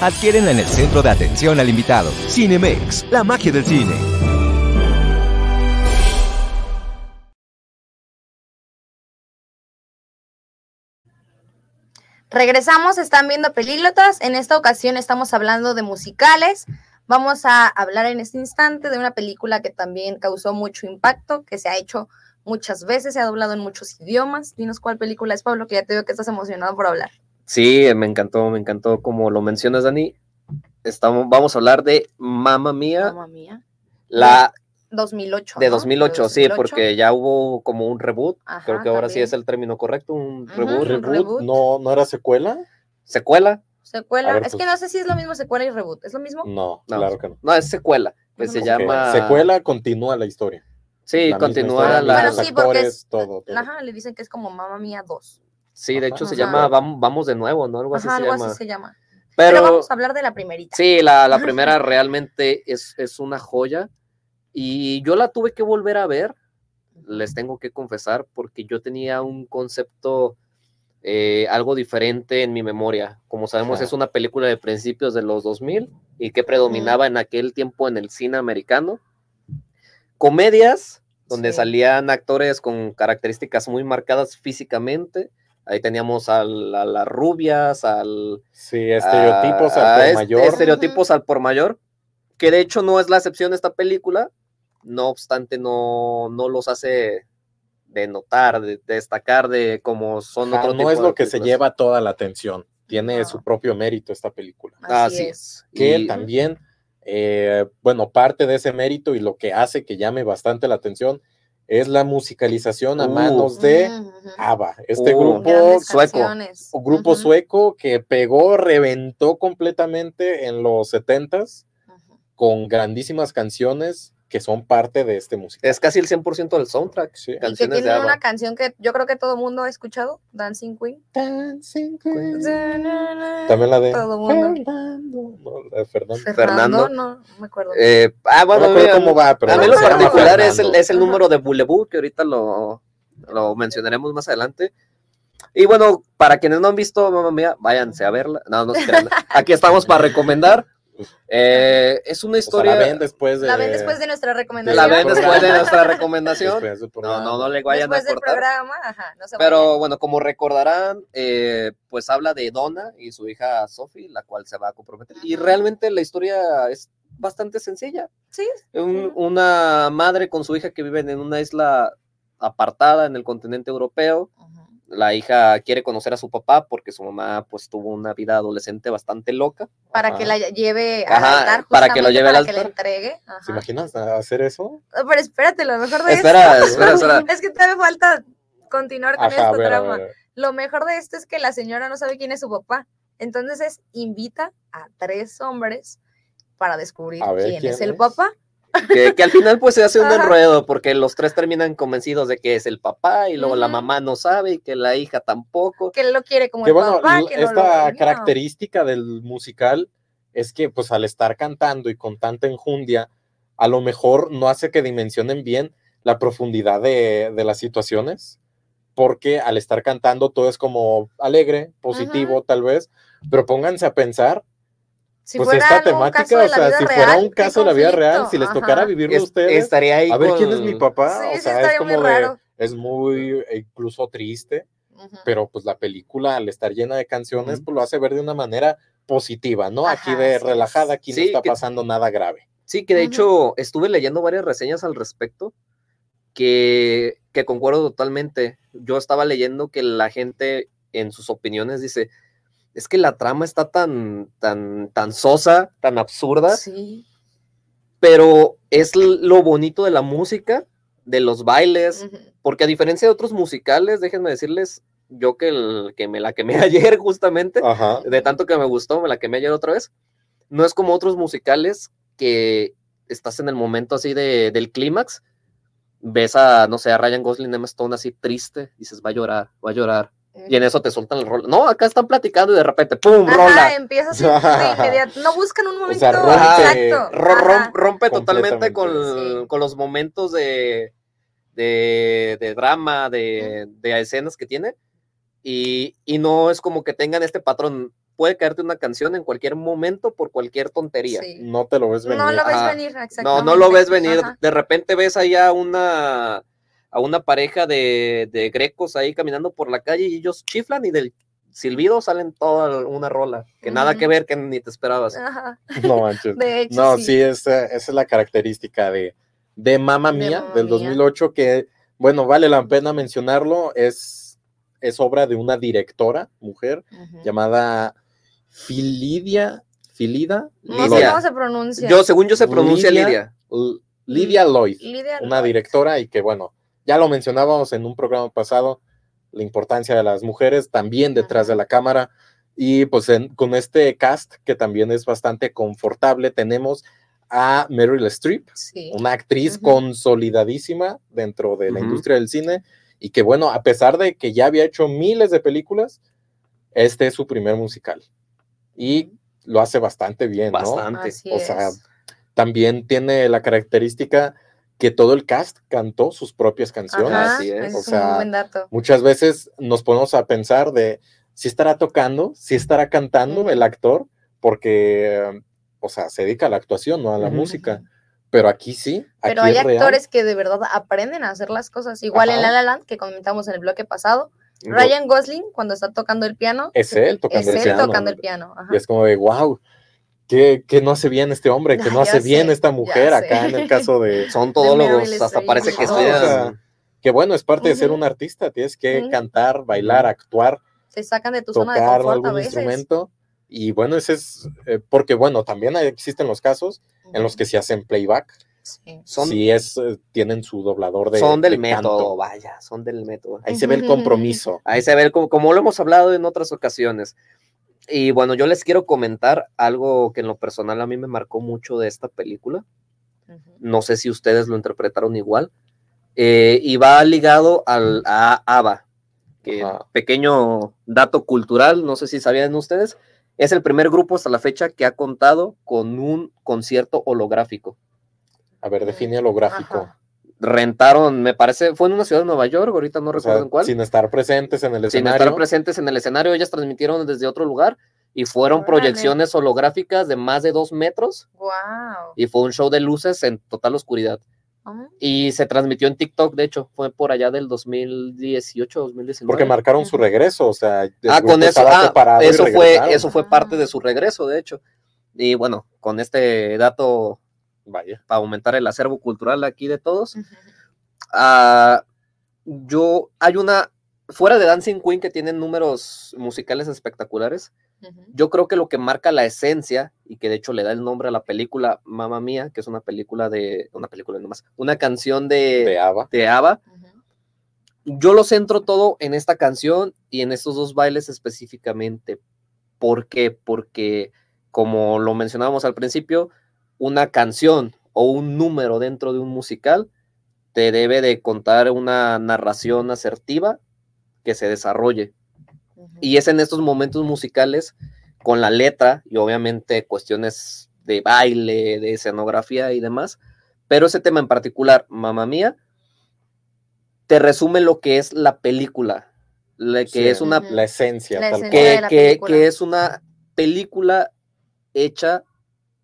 Adquiérenla en el centro de atención al invitado. Cinemex, la magia del cine. Regresamos, están viendo películas. En esta ocasión estamos hablando de musicales. Vamos a hablar en este instante de una película que también causó mucho impacto, que se ha hecho muchas veces, se ha doblado en muchos idiomas. Dinos cuál película es, Pablo, que ya te veo que estás emocionado por hablar. Sí, me encantó, me encantó como lo mencionas, Dani. Estamos, vamos a hablar de Mamma Mía. Mamma Mía. La 2008. de ¿no? 2008, sí, porque ya hubo como un reboot. Ajá, Creo que ahora sí es el término correcto, un reboot. Un Reboot, reboot. No, ¿No era secuela? ¿Secuela? Secuela. Ver, es que pues. no sé si es lo mismo secuela y reboot. ¿Es lo mismo? No, No. claro que no. No, es secuela. Pues se llama. Secuela continúa la historia. Sí, La continúa historia, la. Bueno, sí, porque actores, es- todo, todo. Ajá, le dicen que es como Mamma Mía 2. Sí, de hecho se llama Vamos, Vamos de nuevo, ¿no? Algo así Ajá, se algo llama. así se llama. Pero, Pero, vamos a hablar de la primerita. sí, la, la primera realmente es, es una joya. Y yo la tuve que volver a ver, les tengo que confesar, porque yo tenía un concepto eh, algo diferente en mi memoria. Como sabemos, Ajá. es una película de principios de los 2000 y que predominaba en aquel tiempo en el cine americano. Comedias, donde Sí. salían actores con características muy marcadas físicamente. Ahí teníamos al- a, las rubias, al, Sí, estereotipos a- al por mayor. estereotipos al por mayor, que de hecho no es la excepción de esta película, no obstante no, no los hace de notar, de, de destacar de como son otro no tipo es de lo que se lleva toda la atención. Tiene No. su propio mérito esta película. Así, Así es. es. Que Y- también, eh, bueno, parte de ese mérito y lo que hace que llame bastante la atención es la musicalización a Uh. manos de ujú. ABBA. Este Uh. grupo sueco. canciones. un grupo sueco que pegó, reventó completamente en los 70s ujú. con grandísimas canciones que son parte de este musical. es casi el 100% del soundtrack. Sí. Y que de tiene ABBA. una canción que yo creo que todo el mundo ha escuchado, Dancing Queen. También la de Todo mundo. Fernando. No, la de Fernando. Fernando, no, no me acuerdo. Eh, ah, No bueno, me acuerdo mira, cómo va, pero a mí no lo particular es el, es el número de Boulevard, que ahorita lo, lo mencionaremos más adelante. Y bueno, para quienes no han visto Mamma Mía, váyanse a verla. No, no se crean. [LAUGHS] Aquí estamos para recomendar. Eh, es una O sea, historia. la ven después de. la ven después de nuestra recomendación. la ven después de [LAUGHS] nuestra recomendación. Después del No, programa. no, no le vayan Después a del cortar. programa, ajá, no se Pero vayan. bueno, como recordarán, eh, pues habla de Donna y su hija Sophie, la cual se va a comprometer. Y Ajá. realmente la historia es bastante sencilla. Sí, Un- una madre con su hija que viven en una isla apartada en el continente europeo. Ujú. La hija quiere conocer a su papá porque su mamá pues tuvo una vida adolescente bastante loca. Para Ajá. que la lleve al Ajá, altar. para que lo lleve al para que le entregue. Ajá. ¿Se imaginas hacer eso? Ah, Pero espérate, lo mejor de Espera, esto. espera, [LAUGHS] espera. Es que todavía falta continuar con Ajá, esta a ver, a trama. ver. Lo mejor de esto es que la señora no sabe quién es su papá. Entonces es, invita a tres hombres para descubrir quién, ¿quién es el papá. Que, que al final pues se hace un Ajá. enredo porque los tres terminan convencidos de que es el papá y luego la mamá no sabe y que la hija tampoco. Que lo quiere como Que el bueno, papá. Que esta no. característica del musical es que pues al estar cantando y con tanta enjundia, a lo mejor no hace que dimensionen bien la profundidad de, de las situaciones, porque al estar cantando todo es como alegre, positivo tal vez, pero pónganse a pensar, Si pues fuera esta temática, caso de o sea, vida si real, fuera un caso de la vida real, si les ajá. tocara vivirlo Es- ustedes, estaría ahí a ver con- quién es mi papá, Sí, o sí, sea, es como muy de, es muy eh, incluso triste, pero pues la película al estar llena de canciones, pues lo hace ver de una manera positiva, ¿no? Aquí de relajada, aquí Sí, no está que- pasando nada grave. Sí, que de hecho estuve leyendo varias reseñas al respecto que, que concuerdo totalmente. Yo estaba leyendo que la gente en sus opiniones dice, es que la trama está tan, tan, tan sosa, tan absurda, Sí. pero es lo bonito de la música, de los bailes, porque a diferencia de otros musicales, déjenme decirles, yo que, el, que me la quemé [LAUGHS] ayer justamente, Ajá. de tanto que me gustó, me la quemé ayer otra vez. No es como otros musicales que estás en el momento así de, del clímax, ves a, no sé, a Ryan Gosling, Emma Stone así triste, dices, va a llorar, va a llorar. Y en eso te sueltan el rol. No, acá están platicando y de repente, ¡pum! Ajá, rola. empieza así [LAUGHS] de inmediato. No buscan un momento sea, rompe- exacto. Rom- rompe totalmente con. Sí. con los momentos de, de, de drama, de, de escenas que tiene. Y, y no es como que tengan este patrón. Puede caerte una canción en cualquier momento por cualquier tontería. Sí. No te lo ves venir. No lo ves venir, exactamente. No, no lo ves venir. Ajá. De repente ves allá una a una pareja de, de grecos ahí caminando por la calle y ellos chiflan y del silbido salen toda una rola. Que nada que ver, que ni te esperabas. Ajá. [LAUGHS] No manches. De hecho, No, sí. sí, esa, esa es la característica de, de Mamma Mía del Mía. 2008, que, bueno, vale la pena mencionarlo, es, es obra de una directora, mujer, llamada Filidia, Filida, No sé cómo se pronuncia. Yo, según yo, se pronuncia Lidia. Lidia. L- Lidia Lloyd, Lidia una Lloyd. directora y que, bueno, ya lo mencionábamos en un programa pasado, la importancia de las mujeres también detrás de la cámara. Y pues en- con este cast, que también es bastante confortable, tenemos a Meryl Streep, Sí. una actriz consolidadísima dentro de la industria del cine y que bueno, a pesar de que ya había hecho miles de películas, este es su primer musical y lo hace bastante bien, ¿no? Bastante. Así O sea, es. También tiene la característica que todo el cast cantó sus propias canciones. Ajá, así es. ese O es sea, un buen dato. Muchas veces nos ponemos a pensar de si estará tocando, si estará cantando el actor, porque, o sea, se dedica a la actuación, no a la música. Pero aquí sí, Pero hay es real. actores que de verdad aprenden a hacer las cosas. Igual en. La La Land, que comentamos en el bloque pasado, Ryan Gosling, cuando está tocando el piano, es él tocando es el él piano. tocando el piano. ajá. Y es como de, wow, ¿qué, qué no hace bien este hombre? ¿Qué Ah, no ya hace bien sé, esta ya mujer sé. acá en el caso de... [LAUGHS] Son todólogos, hasta parece que Ajá. o estudian. sea, que bueno, es parte de ser un artista, tienes que Ujú. cantar, bailar, actuar, Se sacan de tu zona de tocar confort a algún veces. instrumento. Y bueno, ese es, eh, porque bueno, también hay- existen los casos en los que se hacen playback, Sí. son, sí es, eh, tienen su doblador de son del de método, canto. vaya, son del método. Ahí se ve el compromiso. Ahí se ve, como, como lo hemos hablado en otras ocasiones. Y bueno, yo les quiero comentar algo que en lo personal a mí me marcó mucho de esta película. No sé si ustedes lo interpretaron igual. Eh, y va ligado al, a ABBA, que pequeño dato cultural, no sé si sabían ustedes, es el primer grupo hasta la fecha que ha contado con un concierto holográfico. A ver, define lo gráfico. Ajá. Rentaron, me parece, fue en una ciudad de Nueva York, ahorita no O sea, recuerdo en cuál. sin estar presentes en el sin escenario. estar presentes en el escenario, ellas transmitieron desde otro lugar y fueron Órale. proyecciones holográficas de más de dos metros Guau. y fue un show de luces en total oscuridad. Ah, Y se transmitió en TikTok, de hecho, fue por allá del 2018, 2019. Porque marcaron su regreso, o sea, ah, con eso, ah, eso fue, eso fue parte de su regreso, de hecho. Y bueno, con este dato Vaya. para aumentar el acervo cultural aquí de todos, ujú. ah, yo, hay una fuera de Dancing Queen, que tienen números musicales espectaculares, Ujú. yo creo que lo que marca la esencia y que de hecho le da el nombre a la película Mamma Mía, que es una película de, una película nomás, una canción de, de ABBA. de ABBA, Ujú. yo lo centro todo en esta canción y en estos dos bailes específicamente. ¿Por qué? Porque, como lo mencionábamos al principio, una canción o un número dentro de un musical te debe de contar una narración asertiva que se desarrolle. Y es en estos momentos musicales, con la letra y obviamente cuestiones de baile, de escenografía y demás, pero ese tema en particular, Mamma Mía, te resume lo que es la película, la que Sí, es una. La esencia. La que, de la que- película. que es una película hecha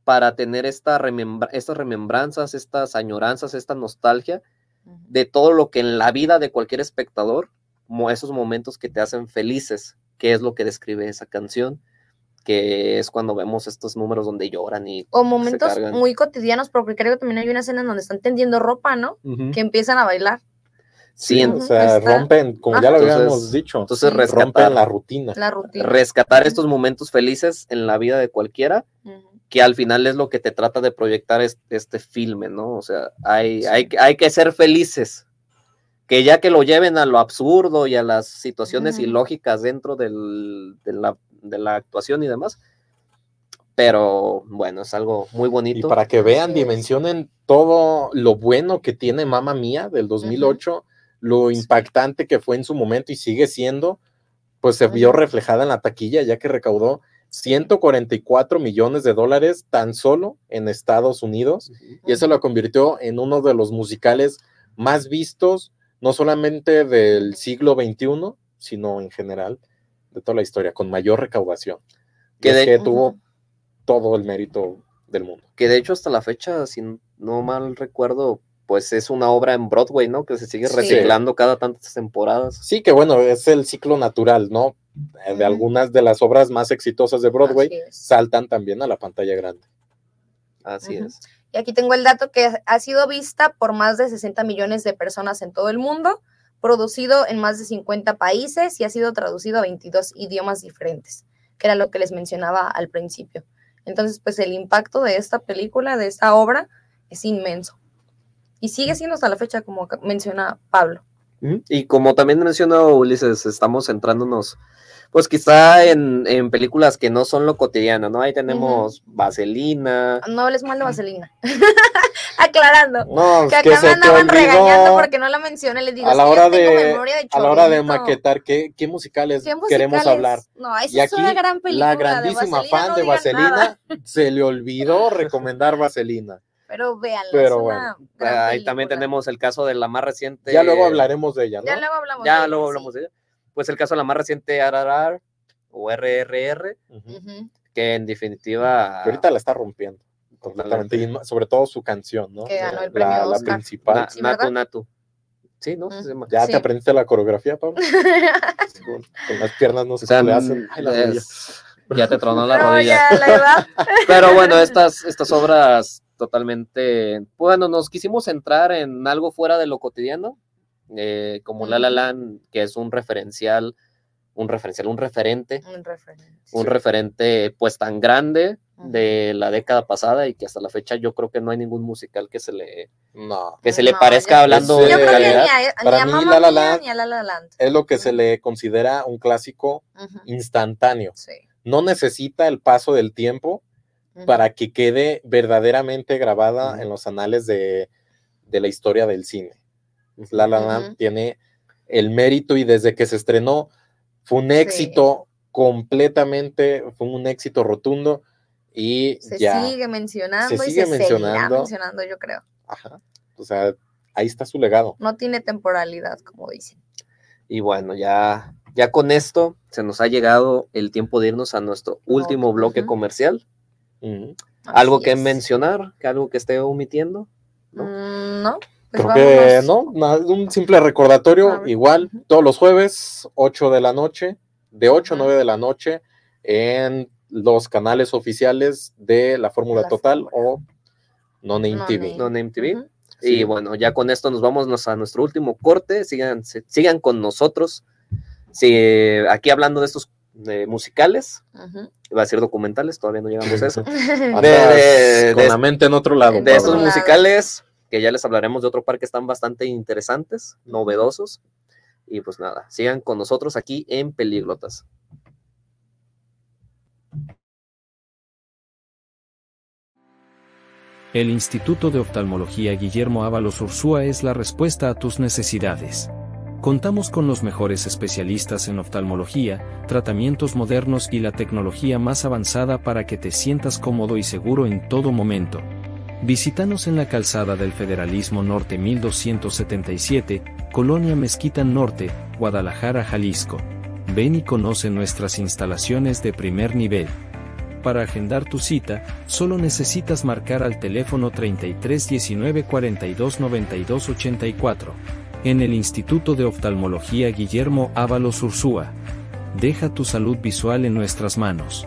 para tener esta remembra- estas remembranzas, estas añoranzas, esta nostalgia de todo lo que en la vida de cualquier espectador, como esos momentos que te hacen felices, que es lo que describe esa canción, que es cuando vemos estos números donde lloran y... O momentos cargan. muy cotidianos, porque creo que también hay una escena en donde están tendiendo ropa, ¿no? Que empiezan a bailar. Sí, Sí, o sea, está- rompen, como Ajá. ya lo Entonces- habíamos dicho, entonces rescatar, rompen la rutina. La rutina. rescatar estos momentos felices en la vida de cualquiera Ujú. Que al final es lo que te trata de proyectar es- este, filme, ¿no? O sea, hay, hay, que- hay que ser felices. Que ya que lo lleven a lo absurdo y a las situaciones ilógicas dentro del- de, la, de la actuación y demás. Pero bueno, es algo muy Y bonito. para que vean, dimensionen todo lo bueno que tiene Mamma Mía del 2008, lo impactante que fue en su momento y sigue siendo, pues se vio reflejada en la taquilla, ya que recaudó 144 millones de dólares tan solo en Estados Unidos, y eso lo convirtió en uno de los musicales más vistos, no solamente del siglo XXI, sino en general de toda la historia, con mayor recaudación. Que Que, de- tuvo todo el mérito del mundo. Que de hecho hasta la fecha, si no mal recuerdo, pues es una obra en Broadway, ¿no? Que se sigue Sí. reciclando cada tantas temporadas. Sí, que bueno, es el ciclo natural, ¿no? De algunas de las obras más exitosas de Broadway saltan también a la pantalla grande. Así es. Y aquí tengo el dato que ha sido vista por más de 60 millones de personas en todo el mundo, producido en más de 50 países y ha sido traducido a 22 idiomas diferentes, que era lo que les mencionaba al principio. Entonces, pues el impacto de esta película, de esta obra, es inmenso. Y sigue siendo hasta la fecha, como menciona Pablo. Y como también mencionó Ulises, estamos centrándonos, pues quizá en, en películas que no son lo cotidiano, ¿no? Ahí tenemos Vaselina. No hables mal de Vaselina. [LAUGHS] Aclarando. No, Que es que acá me andaban regañando porque no la mencioné. Les digo, a la hora de de a la hora de maquetar qué, qué musicales ¿Qué queremos hablar. No, esa Y es una gran película. la grandísima fan no de Vaselina nada, [LAUGHS] se le olvidó recomendar Vaselina. pero véanla. Pero es bueno, Ahí también tenemos el caso de la más reciente. Ya luego hablaremos de ella, ¿no? Ya luego hablamos. Ya de luego hablamos sí. de ella. Pues el caso de la más reciente RRR o RRR, Ujú. Ujú. que en definitiva. Que ahorita la está rompiendo completamente, y sobre todo su canción, ¿no? Que ganó el la, premio la Oscar. principal. Na- Sí, Natu. Natu. Sí, ¿no? Se. ¿Ya Sí. te aprendiste la coreografía, Pablo? [LAUGHS] con, con las piernas no sé O sea, qué le hacen. Ay, la es- rodilla. ya te tronó la [LAUGHS] No, rodilla. ya, la verdad. [LAUGHS] Pero bueno, estas, estas obras totalmente, bueno, nos quisimos centrar en algo fuera de lo cotidiano, eh, como La La. Land, que es un referencial, un referencial, un referente, Un referente. un Sí. referente pues tan grande de la década pasada y que hasta la fecha yo creo que no hay ningún musical que se le, No, que se le No, parezca ya- hablando de Yo creo que ni calidad. a, ni Para a mí, La La Land- ni a La La Land. es lo que se le considera un clásico instantáneo. Sí. No necesita el paso del tiempo para que quede verdaderamente grabada en los anales de, de la historia del cine. La La Land tiene el mérito y desde que se estrenó fue un Sí. éxito completamente, fue un éxito rotundo y Se ya. sigue mencionando se y sigue se seguirá mencionando. mencionando, yo creo. Ajá. O sea, ahí está su legado. No tiene temporalidad, como dicen. Y bueno, ya, ya con esto se nos ha llegado el tiempo de irnos a nuestro último bloque comercial. ¿Algo que es. mencionar? ¿Que algo que esté omitiendo? ¿no? Mm, No. Pues Creo que no, nada, un simple recordatorio, igual, todos los jueves, 8 de la noche, de 8 a Ujú. 9 de la noche, en los canales oficiales de la Fórmula La Total Fórmula. o No Name No TV. Name. No Name TV. Y Sí. bueno, ya con esto nos vamos nos- a nuestro último corte. Sigan, sigan con nosotros Sí, aquí hablando de estos eh, musicales, Ujú. iba a decir documentales, todavía no llegamos a eso. [LAUGHS] [LAUGHS] De- con de- la mente en otro lado. de estos musicales, que ya les hablaremos de otro par que están bastante interesantes, novedosos. Y pues nada, sigan con nosotros aquí en Pelíglotas. El Instituto de Oftalmología Guillermo Ábalos Ursúa es la respuesta a tus necesidades. Contamos con los mejores especialistas en oftalmología, tratamientos modernos y la tecnología más avanzada para que te sientas cómodo y seguro en todo momento. Visítanos en la calzada del Federalismo Norte 1277, Colonia Mezquita Norte, Guadalajara, Jalisco. Ven y conoce nuestras instalaciones de primer nivel. Para agendar tu cita, solo necesitas marcar al teléfono 33 19 42 92 84. En el Instituto de Oftalmología Guillermo Ábalos Ursúa. Deja tu salud visual en nuestras manos.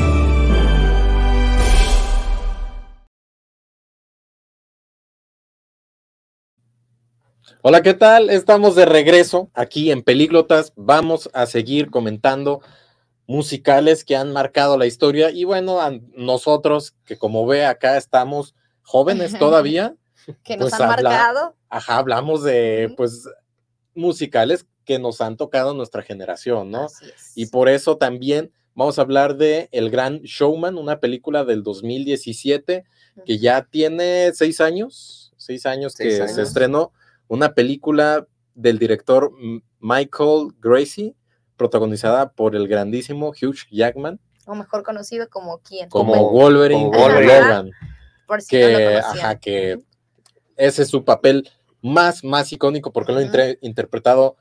Hola, ¿qué tal? Estamos de regreso aquí en Pelíglotas. Vamos a seguir comentando musicales que han marcado la historia. Y bueno, a nosotros, que como ve acá estamos jóvenes todavía, que nos Pues han habla- marcado. ajá, hablamos de pues musicales que nos han tocado nuestra generación, ¿no? Y por eso también vamos a hablar de El Gran Showman, una película del 2017 que ya tiene seis años, seis años Seis que años. se estrenó, una película del director Michael Gracie, protagonizada por el grandísimo Hugh Jackman, O mejor conocido como quién. como Como- Wolverine, como Wolverine. Logan, por si no lo que, ajá, que ese es su papel más, más icónico porque lo ha interpretado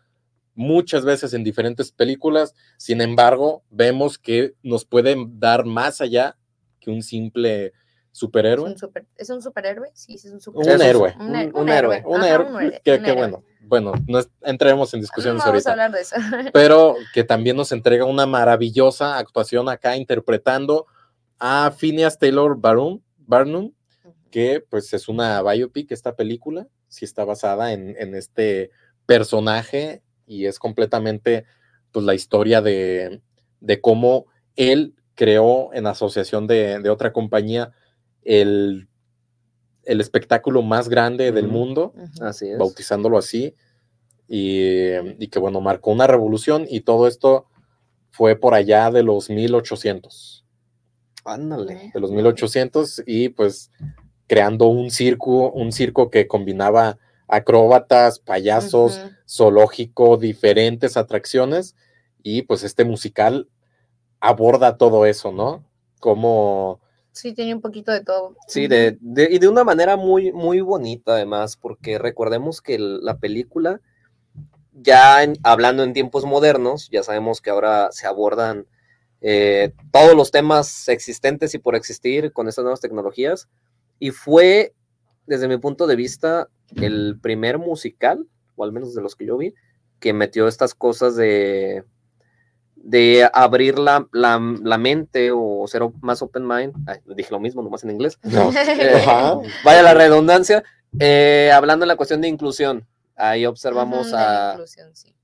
muchas veces en diferentes películas, sin embargo, vemos que nos pueden dar más allá que un simple Es superhéroe. un, super- ¿Es un superhéroe? Sí, es un Un superhéroe. héroe. Un, he- Un- un héroe. Un Ajá, héroe, un héroe, que, un que héroe. bueno, bueno, no es- entremos en No discusiones vamos a hablar de eso. [LAUGHS] pero que también nos entrega una maravillosa actuación acá interpretando a Phineas Taylor Barnum, Barnum que pues es una biopic esta película, sí está basada en, en este personaje y es completamente pues la historia de, de cómo él creó en asociación de, de otra compañía el, el espectáculo más grande del mundo. Así es. bautizándolo así, y, y que bueno, marcó una revolución y todo esto fue por allá de los 1800 Ándale. de los 1800 y pues creando un circo, un circo que combinaba acróbatas, payasos, zoológico, diferentes atracciones y pues este musical aborda todo eso, ¿no? Como Sí, tiene un poquito de todo. Sí, de, de- y de una manera muy, muy bonita además, porque recordemos que el- la película, ya en- hablando en tiempos modernos, ya sabemos que ahora se abordan eh, todos los temas existentes y por existir con estas nuevas tecnologías, y fue, desde mi punto de vista, el primer musical, o al menos de los que yo vi, que metió estas cosas de de abrir la, la, la mente o ser más open mind. Ay, dije lo mismo, nomás en inglés. no, [LAUGHS] Eh, vaya la redundancia. Eh, hablando en la cuestión de inclusión, ahí observamos de a, inclusión, sí.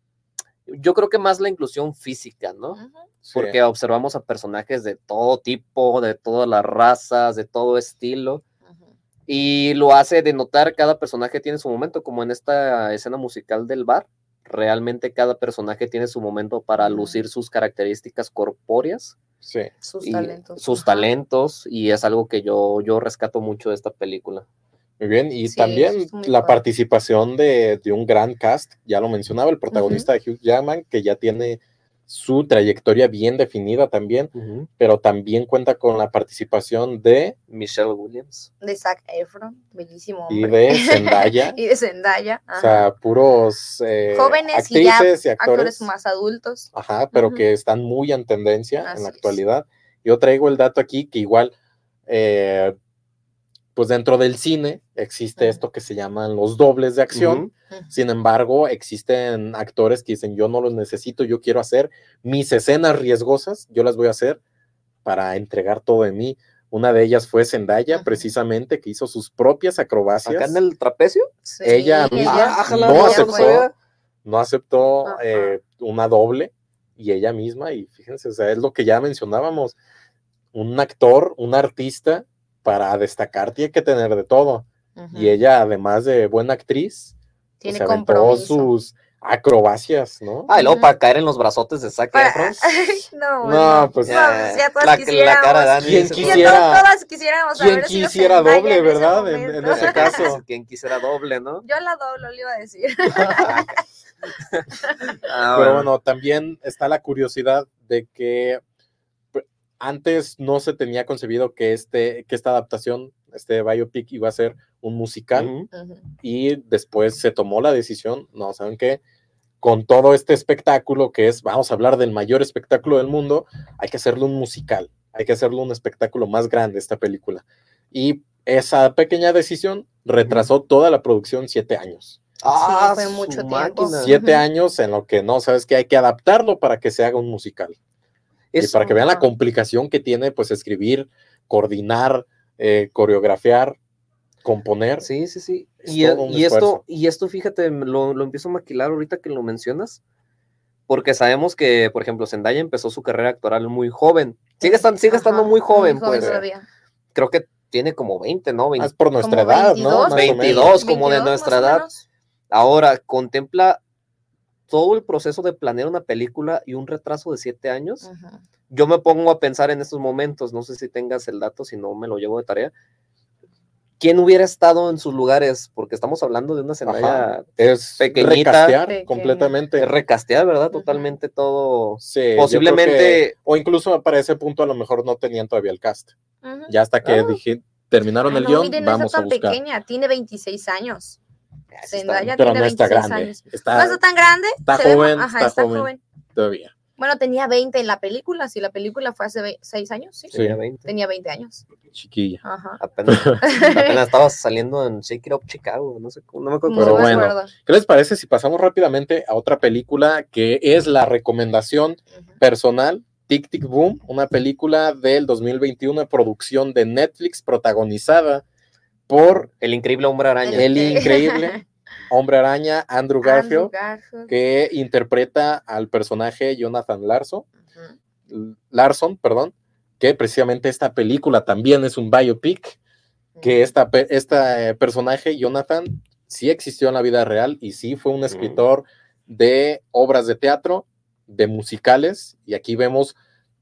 Yo creo que más la inclusión física, ¿no? Ujú. Sí. Porque observamos a personajes de todo tipo, de todas las razas, de todo estilo. Y lo hace de notar cada personaje tiene su momento, como en esta escena musical del bar. Realmente cada personaje tiene su momento para lucir sus características corpóreas Sí. Sus y talentos. sus talentos, y es algo que yo, yo rescato mucho de esta película. Muy bien, y Sí, también la padre. participación de, de un gran cast, ya lo mencionaba, el protagonista de Hugh Jackman, que ya tiene su trayectoria bien definida también, pero también cuenta con la participación de Michelle Williams. De Zac Efron, bellísimo y hombre. de [LAUGHS] Zendaya, y de Zendaya. o sea, puros eh, Jóvenes y ya actrices y actores actores, más adultos. ajá, pero que están muy en tendencia en la es. actualidad. Yo traigo el dato aquí que igual, eh, pues dentro del cine existe esto que se llaman los dobles de acción. Sin embargo, existen actores que dicen, yo no los necesito, yo quiero hacer mis escenas riesgosas, yo las voy a hacer para entregar todo de mí. Una de ellas fue Zendaya, precisamente, que hizo sus propias acrobacias. Acá en el trapecio. Sí, Ella misma Ah, jala, no ella aceptó, no aceptó eh, una doble y ella misma, y fíjense, o sea, es lo que ya mencionábamos, un actor, un artista, para destacar tiene que tener de todo. Ujú. Y ella, además de buena actriz, Tiene se aventó compromiso. sus acrobacias, ¿no? Ah, y luego Ujú. para caer en los brazotes de Zac Para- Efron. [LAUGHS] no, No, pues, no, pues ya todas la, quisiéramos. la cara de Dani. ¿Quién quisiera- todas, todas quisiéramos ¿Quién haber sido quisiera doble, verdad? En- en ese [LAUGHS] caso. [LAUGHS] Quien quisiera doble, ¿no? Yo la doblo, le iba a decir. Ah, Pero bueno, también está la curiosidad de que antes no se tenía concebido que, este, que esta adaptación, este biopic, iba a ser un musical. Y después se tomó la decisión, no, ¿saben qué? Con todo este espectáculo que es, vamos a hablar del mayor espectáculo del mundo, hay que hacerlo un musical, hay que hacerlo un espectáculo más grande esta película. Y esa pequeña decisión retrasó toda la producción siete años. Ah, fue mucho tiempo. máquina. Siete años en lo que no, sabes que hay que adaptarlo para que se haga un musical. Y para que vean la complicación que tiene, pues escribir, coordinar, eh, coreografiar, componer. Sí, sí, sí. Es Y, esto, y esto, fíjate, lo, lo empiezo a maquilar ahorita que lo mencionas, porque sabemos que, por ejemplo, Zendaya empezó su carrera actoral muy joven. Sigue, estan- sigue estando Ajá, muy joven, pues. todavía. Creo que tiene como 20, ¿no? 20. Ah, es por nuestra edad, 22, ¿no? Más o menos. 22, como de 22 nuestra edad. Ahora, contempla todo el proceso de planear una película y un retraso de siete años. Yo me pongo a pensar en estos momentos, no sé si tengas el dato, si no me lo llevo de tarea. ¿Quién hubiera estado en sus lugares? Porque estamos hablando de una Ajá. Es Pequeñita. recastear Pequeña. completamente. es recasteada, ¿verdad? Totalmente todo. Sí, Posiblemente- que- o incluso para ese punto a lo mejor no tenían todavía el cast. Ya hasta que Ah. dije, terminaron Ah, el no, guion, miren, no vamos está a buscar. pequeña, tiene 26 años. Zendaya Pero tiene no está 26 grande. años. Está, no está tan grande. está ve joven, ajá, está está joven. joven. todavía. Bueno, tenía 20 en la película. Si la película fue hace 6 años, sí. Sí. tenía 20. Tenía 20 años. Chiquilla. Ajá. Apenas, [LAUGHS] apenas estaba saliendo en Shake It Up Chicago, no sé, cómo- no me acuerdo. No Pero me bueno. acuerdo. ¿Qué les parece si pasamos rápidamente a otra película que es la recomendación personal? Tic Tic Boom, una película del 2021 de producción de Netflix protagonizada por El increíble hombre araña. el increíble [LAUGHS] Hombre Araña, Andrew Garfield, Andrew Garfield. que interpreta al personaje Jonathan Larson. Larson, perdón, que precisamente esta película también es un biopic, que esta, esta eh, personaje, Jonathan, sí existió en la vida real y sí fue un escritor de obras de teatro, de musicales, y aquí vemos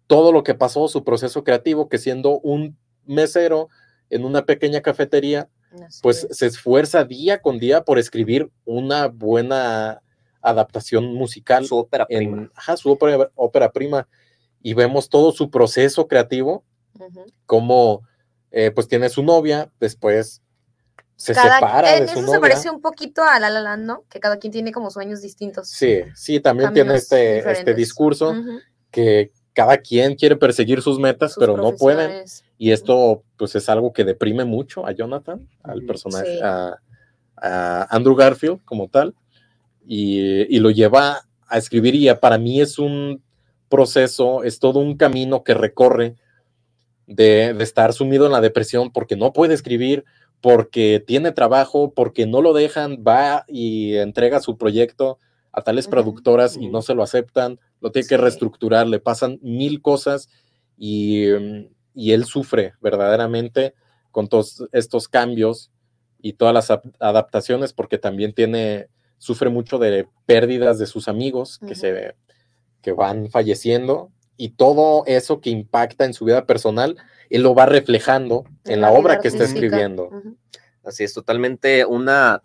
todo lo que pasó, su proceso creativo, que siendo un mesero en una pequeña cafetería, Así pues es. se esfuerza día con día por escribir una buena adaptación musical Su ópera en prima. ajá, su ópera, ópera prima y vemos todo su proceso creativo, como eh, pues tiene su novia, después se Cada- separa en de su eso novia. se parece un poquito a La La Land, ¿no? Que cada quien tiene como sueños distintos. Sí, sí, también tiene este, este discurso que cada quien quiere perseguir sus metas, Sus pero no pueden. Y esto pues es algo que deprime mucho a Jonathan, al personaje, Sí. a, a Andrew Garfield como tal, y, y lo lleva a escribir y a- para mí es un proceso, es todo un camino que recorre de, de estar sumido en la depresión porque no puede escribir, porque tiene trabajo, porque no lo dejan, va y entrega su proyecto a tales productoras y no se lo aceptan, lo tiene que reestructurar, le pasan mil cosas y, mm, y él sufre verdaderamente con todos estos cambios y todas las ap- adaptaciones porque también tiene, sufre mucho de pérdidas de sus amigos que, se, que van falleciendo y todo eso que impacta en su vida personal, él lo va reflejando en, la, obra que está escribiendo. Así es, totalmente una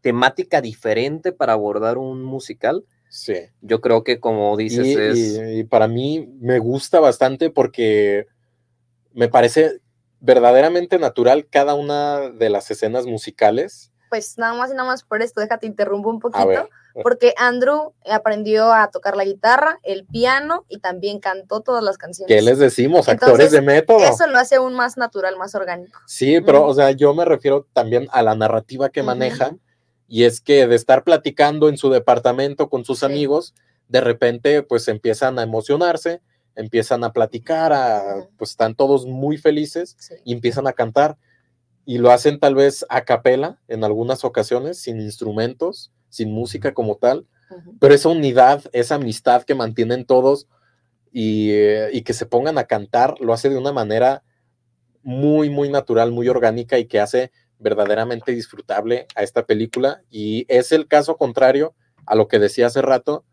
temática diferente para abordar un musical. Sí. Yo creo que como Y, dices es... y- y para mí me gusta bastante porque me parece verdaderamente natural cada una de las escenas musicales. Pues nada más y nada más por esto, déjate interrumpo un A poquito. ver, Porque Andrew aprendió a tocar la guitarra, el piano y también cantó todas las canciones. ¿qué les decimos? Entonces, Actores de método. Eso lo hace aún más natural, más orgánico. Sí, pero, o sea, yo me refiero también a la narrativa que maneja, y es que de estar platicando en su departamento con sus Sí. amigos, de repente, pues empiezan a emocionarse, empiezan a platicar, a- pues están todos muy felices Sí. y empiezan a cantar, y lo hacen tal vez a capela en algunas ocasiones, sin instrumentos, sin música como tal, pero esa unidad, esa amistad que mantienen todos y, eh, y que se pongan a cantar, lo hace de una manera muy, muy natural, muy orgánica y que hace verdaderamente disfrutable a esta película. Y es el caso contrario a lo que decía hace rato,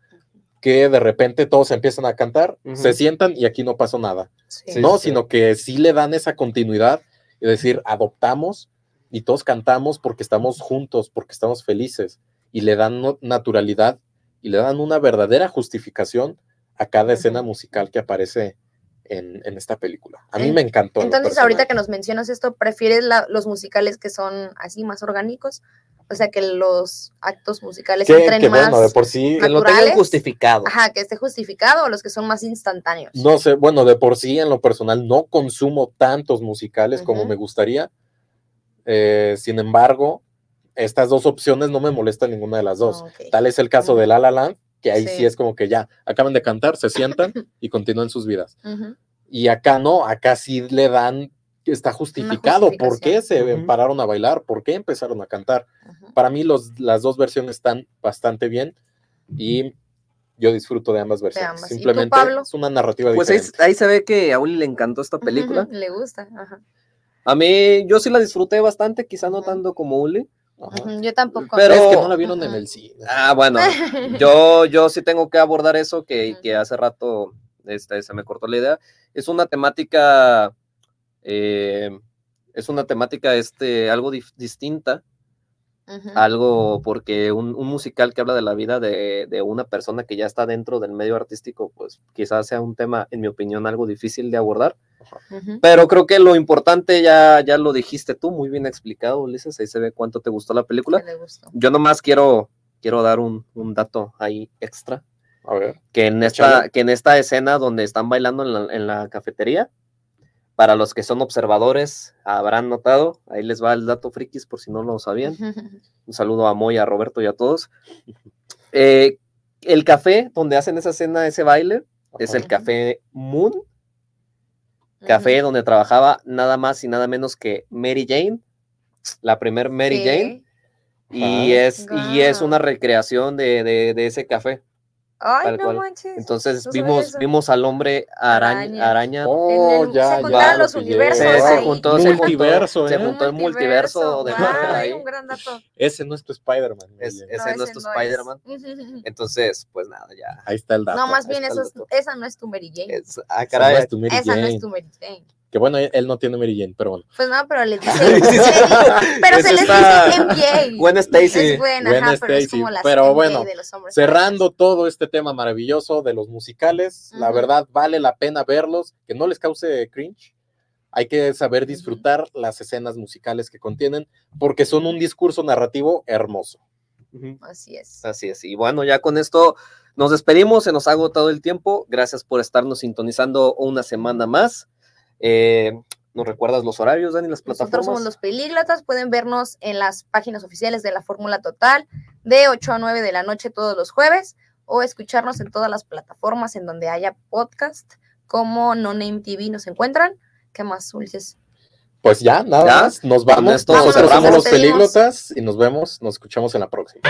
que de repente todos empiezan a cantar, se sientan y aquí no pasó nada. Sí. No, sí. sino que sí le dan esa continuidad y decir, adoptamos y todos cantamos porque estamos juntos, porque estamos felices y le dan no- naturalidad y le dan una verdadera justificación a cada escena musical que aparece en, en esta película. A mí En- me encantó. Entonces, ahorita que nos mencionas esto, ¿prefieres la- los musicales que son así más orgánicos? O sea, que los actos musicales que, entren que más. bueno, de por sí, que lo tengan naturales. justificado. Ajá, que esté justificado o los que son más instantáneos. no sé, bueno, de por sí en lo personal no consumo tantos musicales como Ujú. me gustaría. Eh, sin embargo, estas dos opciones no me molestan ninguna de las dos. Ok. Tal es el caso de Ujú. La La Land, que ahí sí. Sí. es como que ya acaban de cantar, se sientan [LAUGHS] y continúan sus vidas. Ujú. Y acá no, acá sí le dan, está justificado por qué se Ujú. pararon a bailar, por qué empezaron a cantar. Ujú. Para mí los, las dos versiones están bastante bien y yo disfruto de ambas versiones. ambas. ¿Y tú, Simplemente Pablo? es una narrativa Pues ahí, diferente. ahí se ve que a Uli le encantó esta película. Le gusta. Ajá. A mí, yo sí la disfruté bastante, quizá no tanto como Uli. Ajá. Yo tampoco. Pero- es que no la vieron en el cine. Ah, bueno, [LAUGHS] yo, yo sí tengo que abordar eso que, que hace rato este, se me cortó la idea. Es una temática, eh, es una temática este, algo dif- distinta, Algo porque un, un musical que habla de la vida de, de una persona que ya está dentro del medio artístico, pues quizás sea un tema, en mi opinión, algo difícil de abordar. Pero creo que lo importante ya, ya lo dijiste tú, muy bien explicado, Ulises. Ahí se ve cuánto te gustó la película. Gustó. Yo nomás quiero, quiero dar un, un dato ahí extra. A ver. Que en, esta, que en esta escena donde están bailando en la, en la cafetería, para los que son observadores habrán notado, ahí les va el dato frikis por si no lo sabían. [LAUGHS] Un saludo a Moy, a Roberto y a todos. Eh, el café donde hacen esa escena, ese baile, es el café Moon, café donde trabajaba nada más y nada menos que Mary Jane, la primer Mary Sí. Jane, y, Ah. es, y es una recreación de, de- de ese café. Ay, tal no cual. manches. Entonces no vimos, vimos al hombre araña. Araña. Oh, el- ya, se ya. juntaron los lo pillé. universos Se, juntó, se Multiverso, se ¿eh? juntó el multiverso de guau, Marvel ahí. un gran dato. Ese no es tu Spider-Man. Es- Miguel. ese no es tu Spider-Man. [LAUGHS] Entonces, pues nada, ya. Ahí está el dato. No, más ahí bien eso es- esa no es tu Mary Jane. Es, ah, Esa no caray. es tu Mary esa no Jane. es tu Mary Jane. Que bueno, él no tiene Mary Jane, pero bueno. Pues no, pero le dice. [LAUGHS] Sí, sí. pero se les está- dice MJ. Gwen Stacy. Es buena, Gwen ajá, pero es como pero bueno, de los hombres Cerrando todo este tema maravilloso de los musicales, la verdad vale la pena verlos, que no les cause cringe. Hay que saber disfrutar las escenas musicales que contienen, porque son un discurso narrativo hermoso. Así es. Así es. Y bueno, ya con esto nos despedimos, se nos ha agotado el tiempo. Gracias por estarnos sintonizando una semana más. Eh, ¿Nos recuerdas los horarios, Dani, las Nosotros plataformas? somos los Pelíglatas, pueden vernos en las páginas oficiales de la Fórmula Total de 8 a 9 de la noche todos los jueves o escucharnos en todas las plataformas en donde haya podcast como No Name TV nos encuentran. ¿Qué más, Ulises? Pues ya, nada ¿Ya? más, nos vamos. Nosotros somos los pelíglotas y nos vemos, nos escuchamos en la próxima.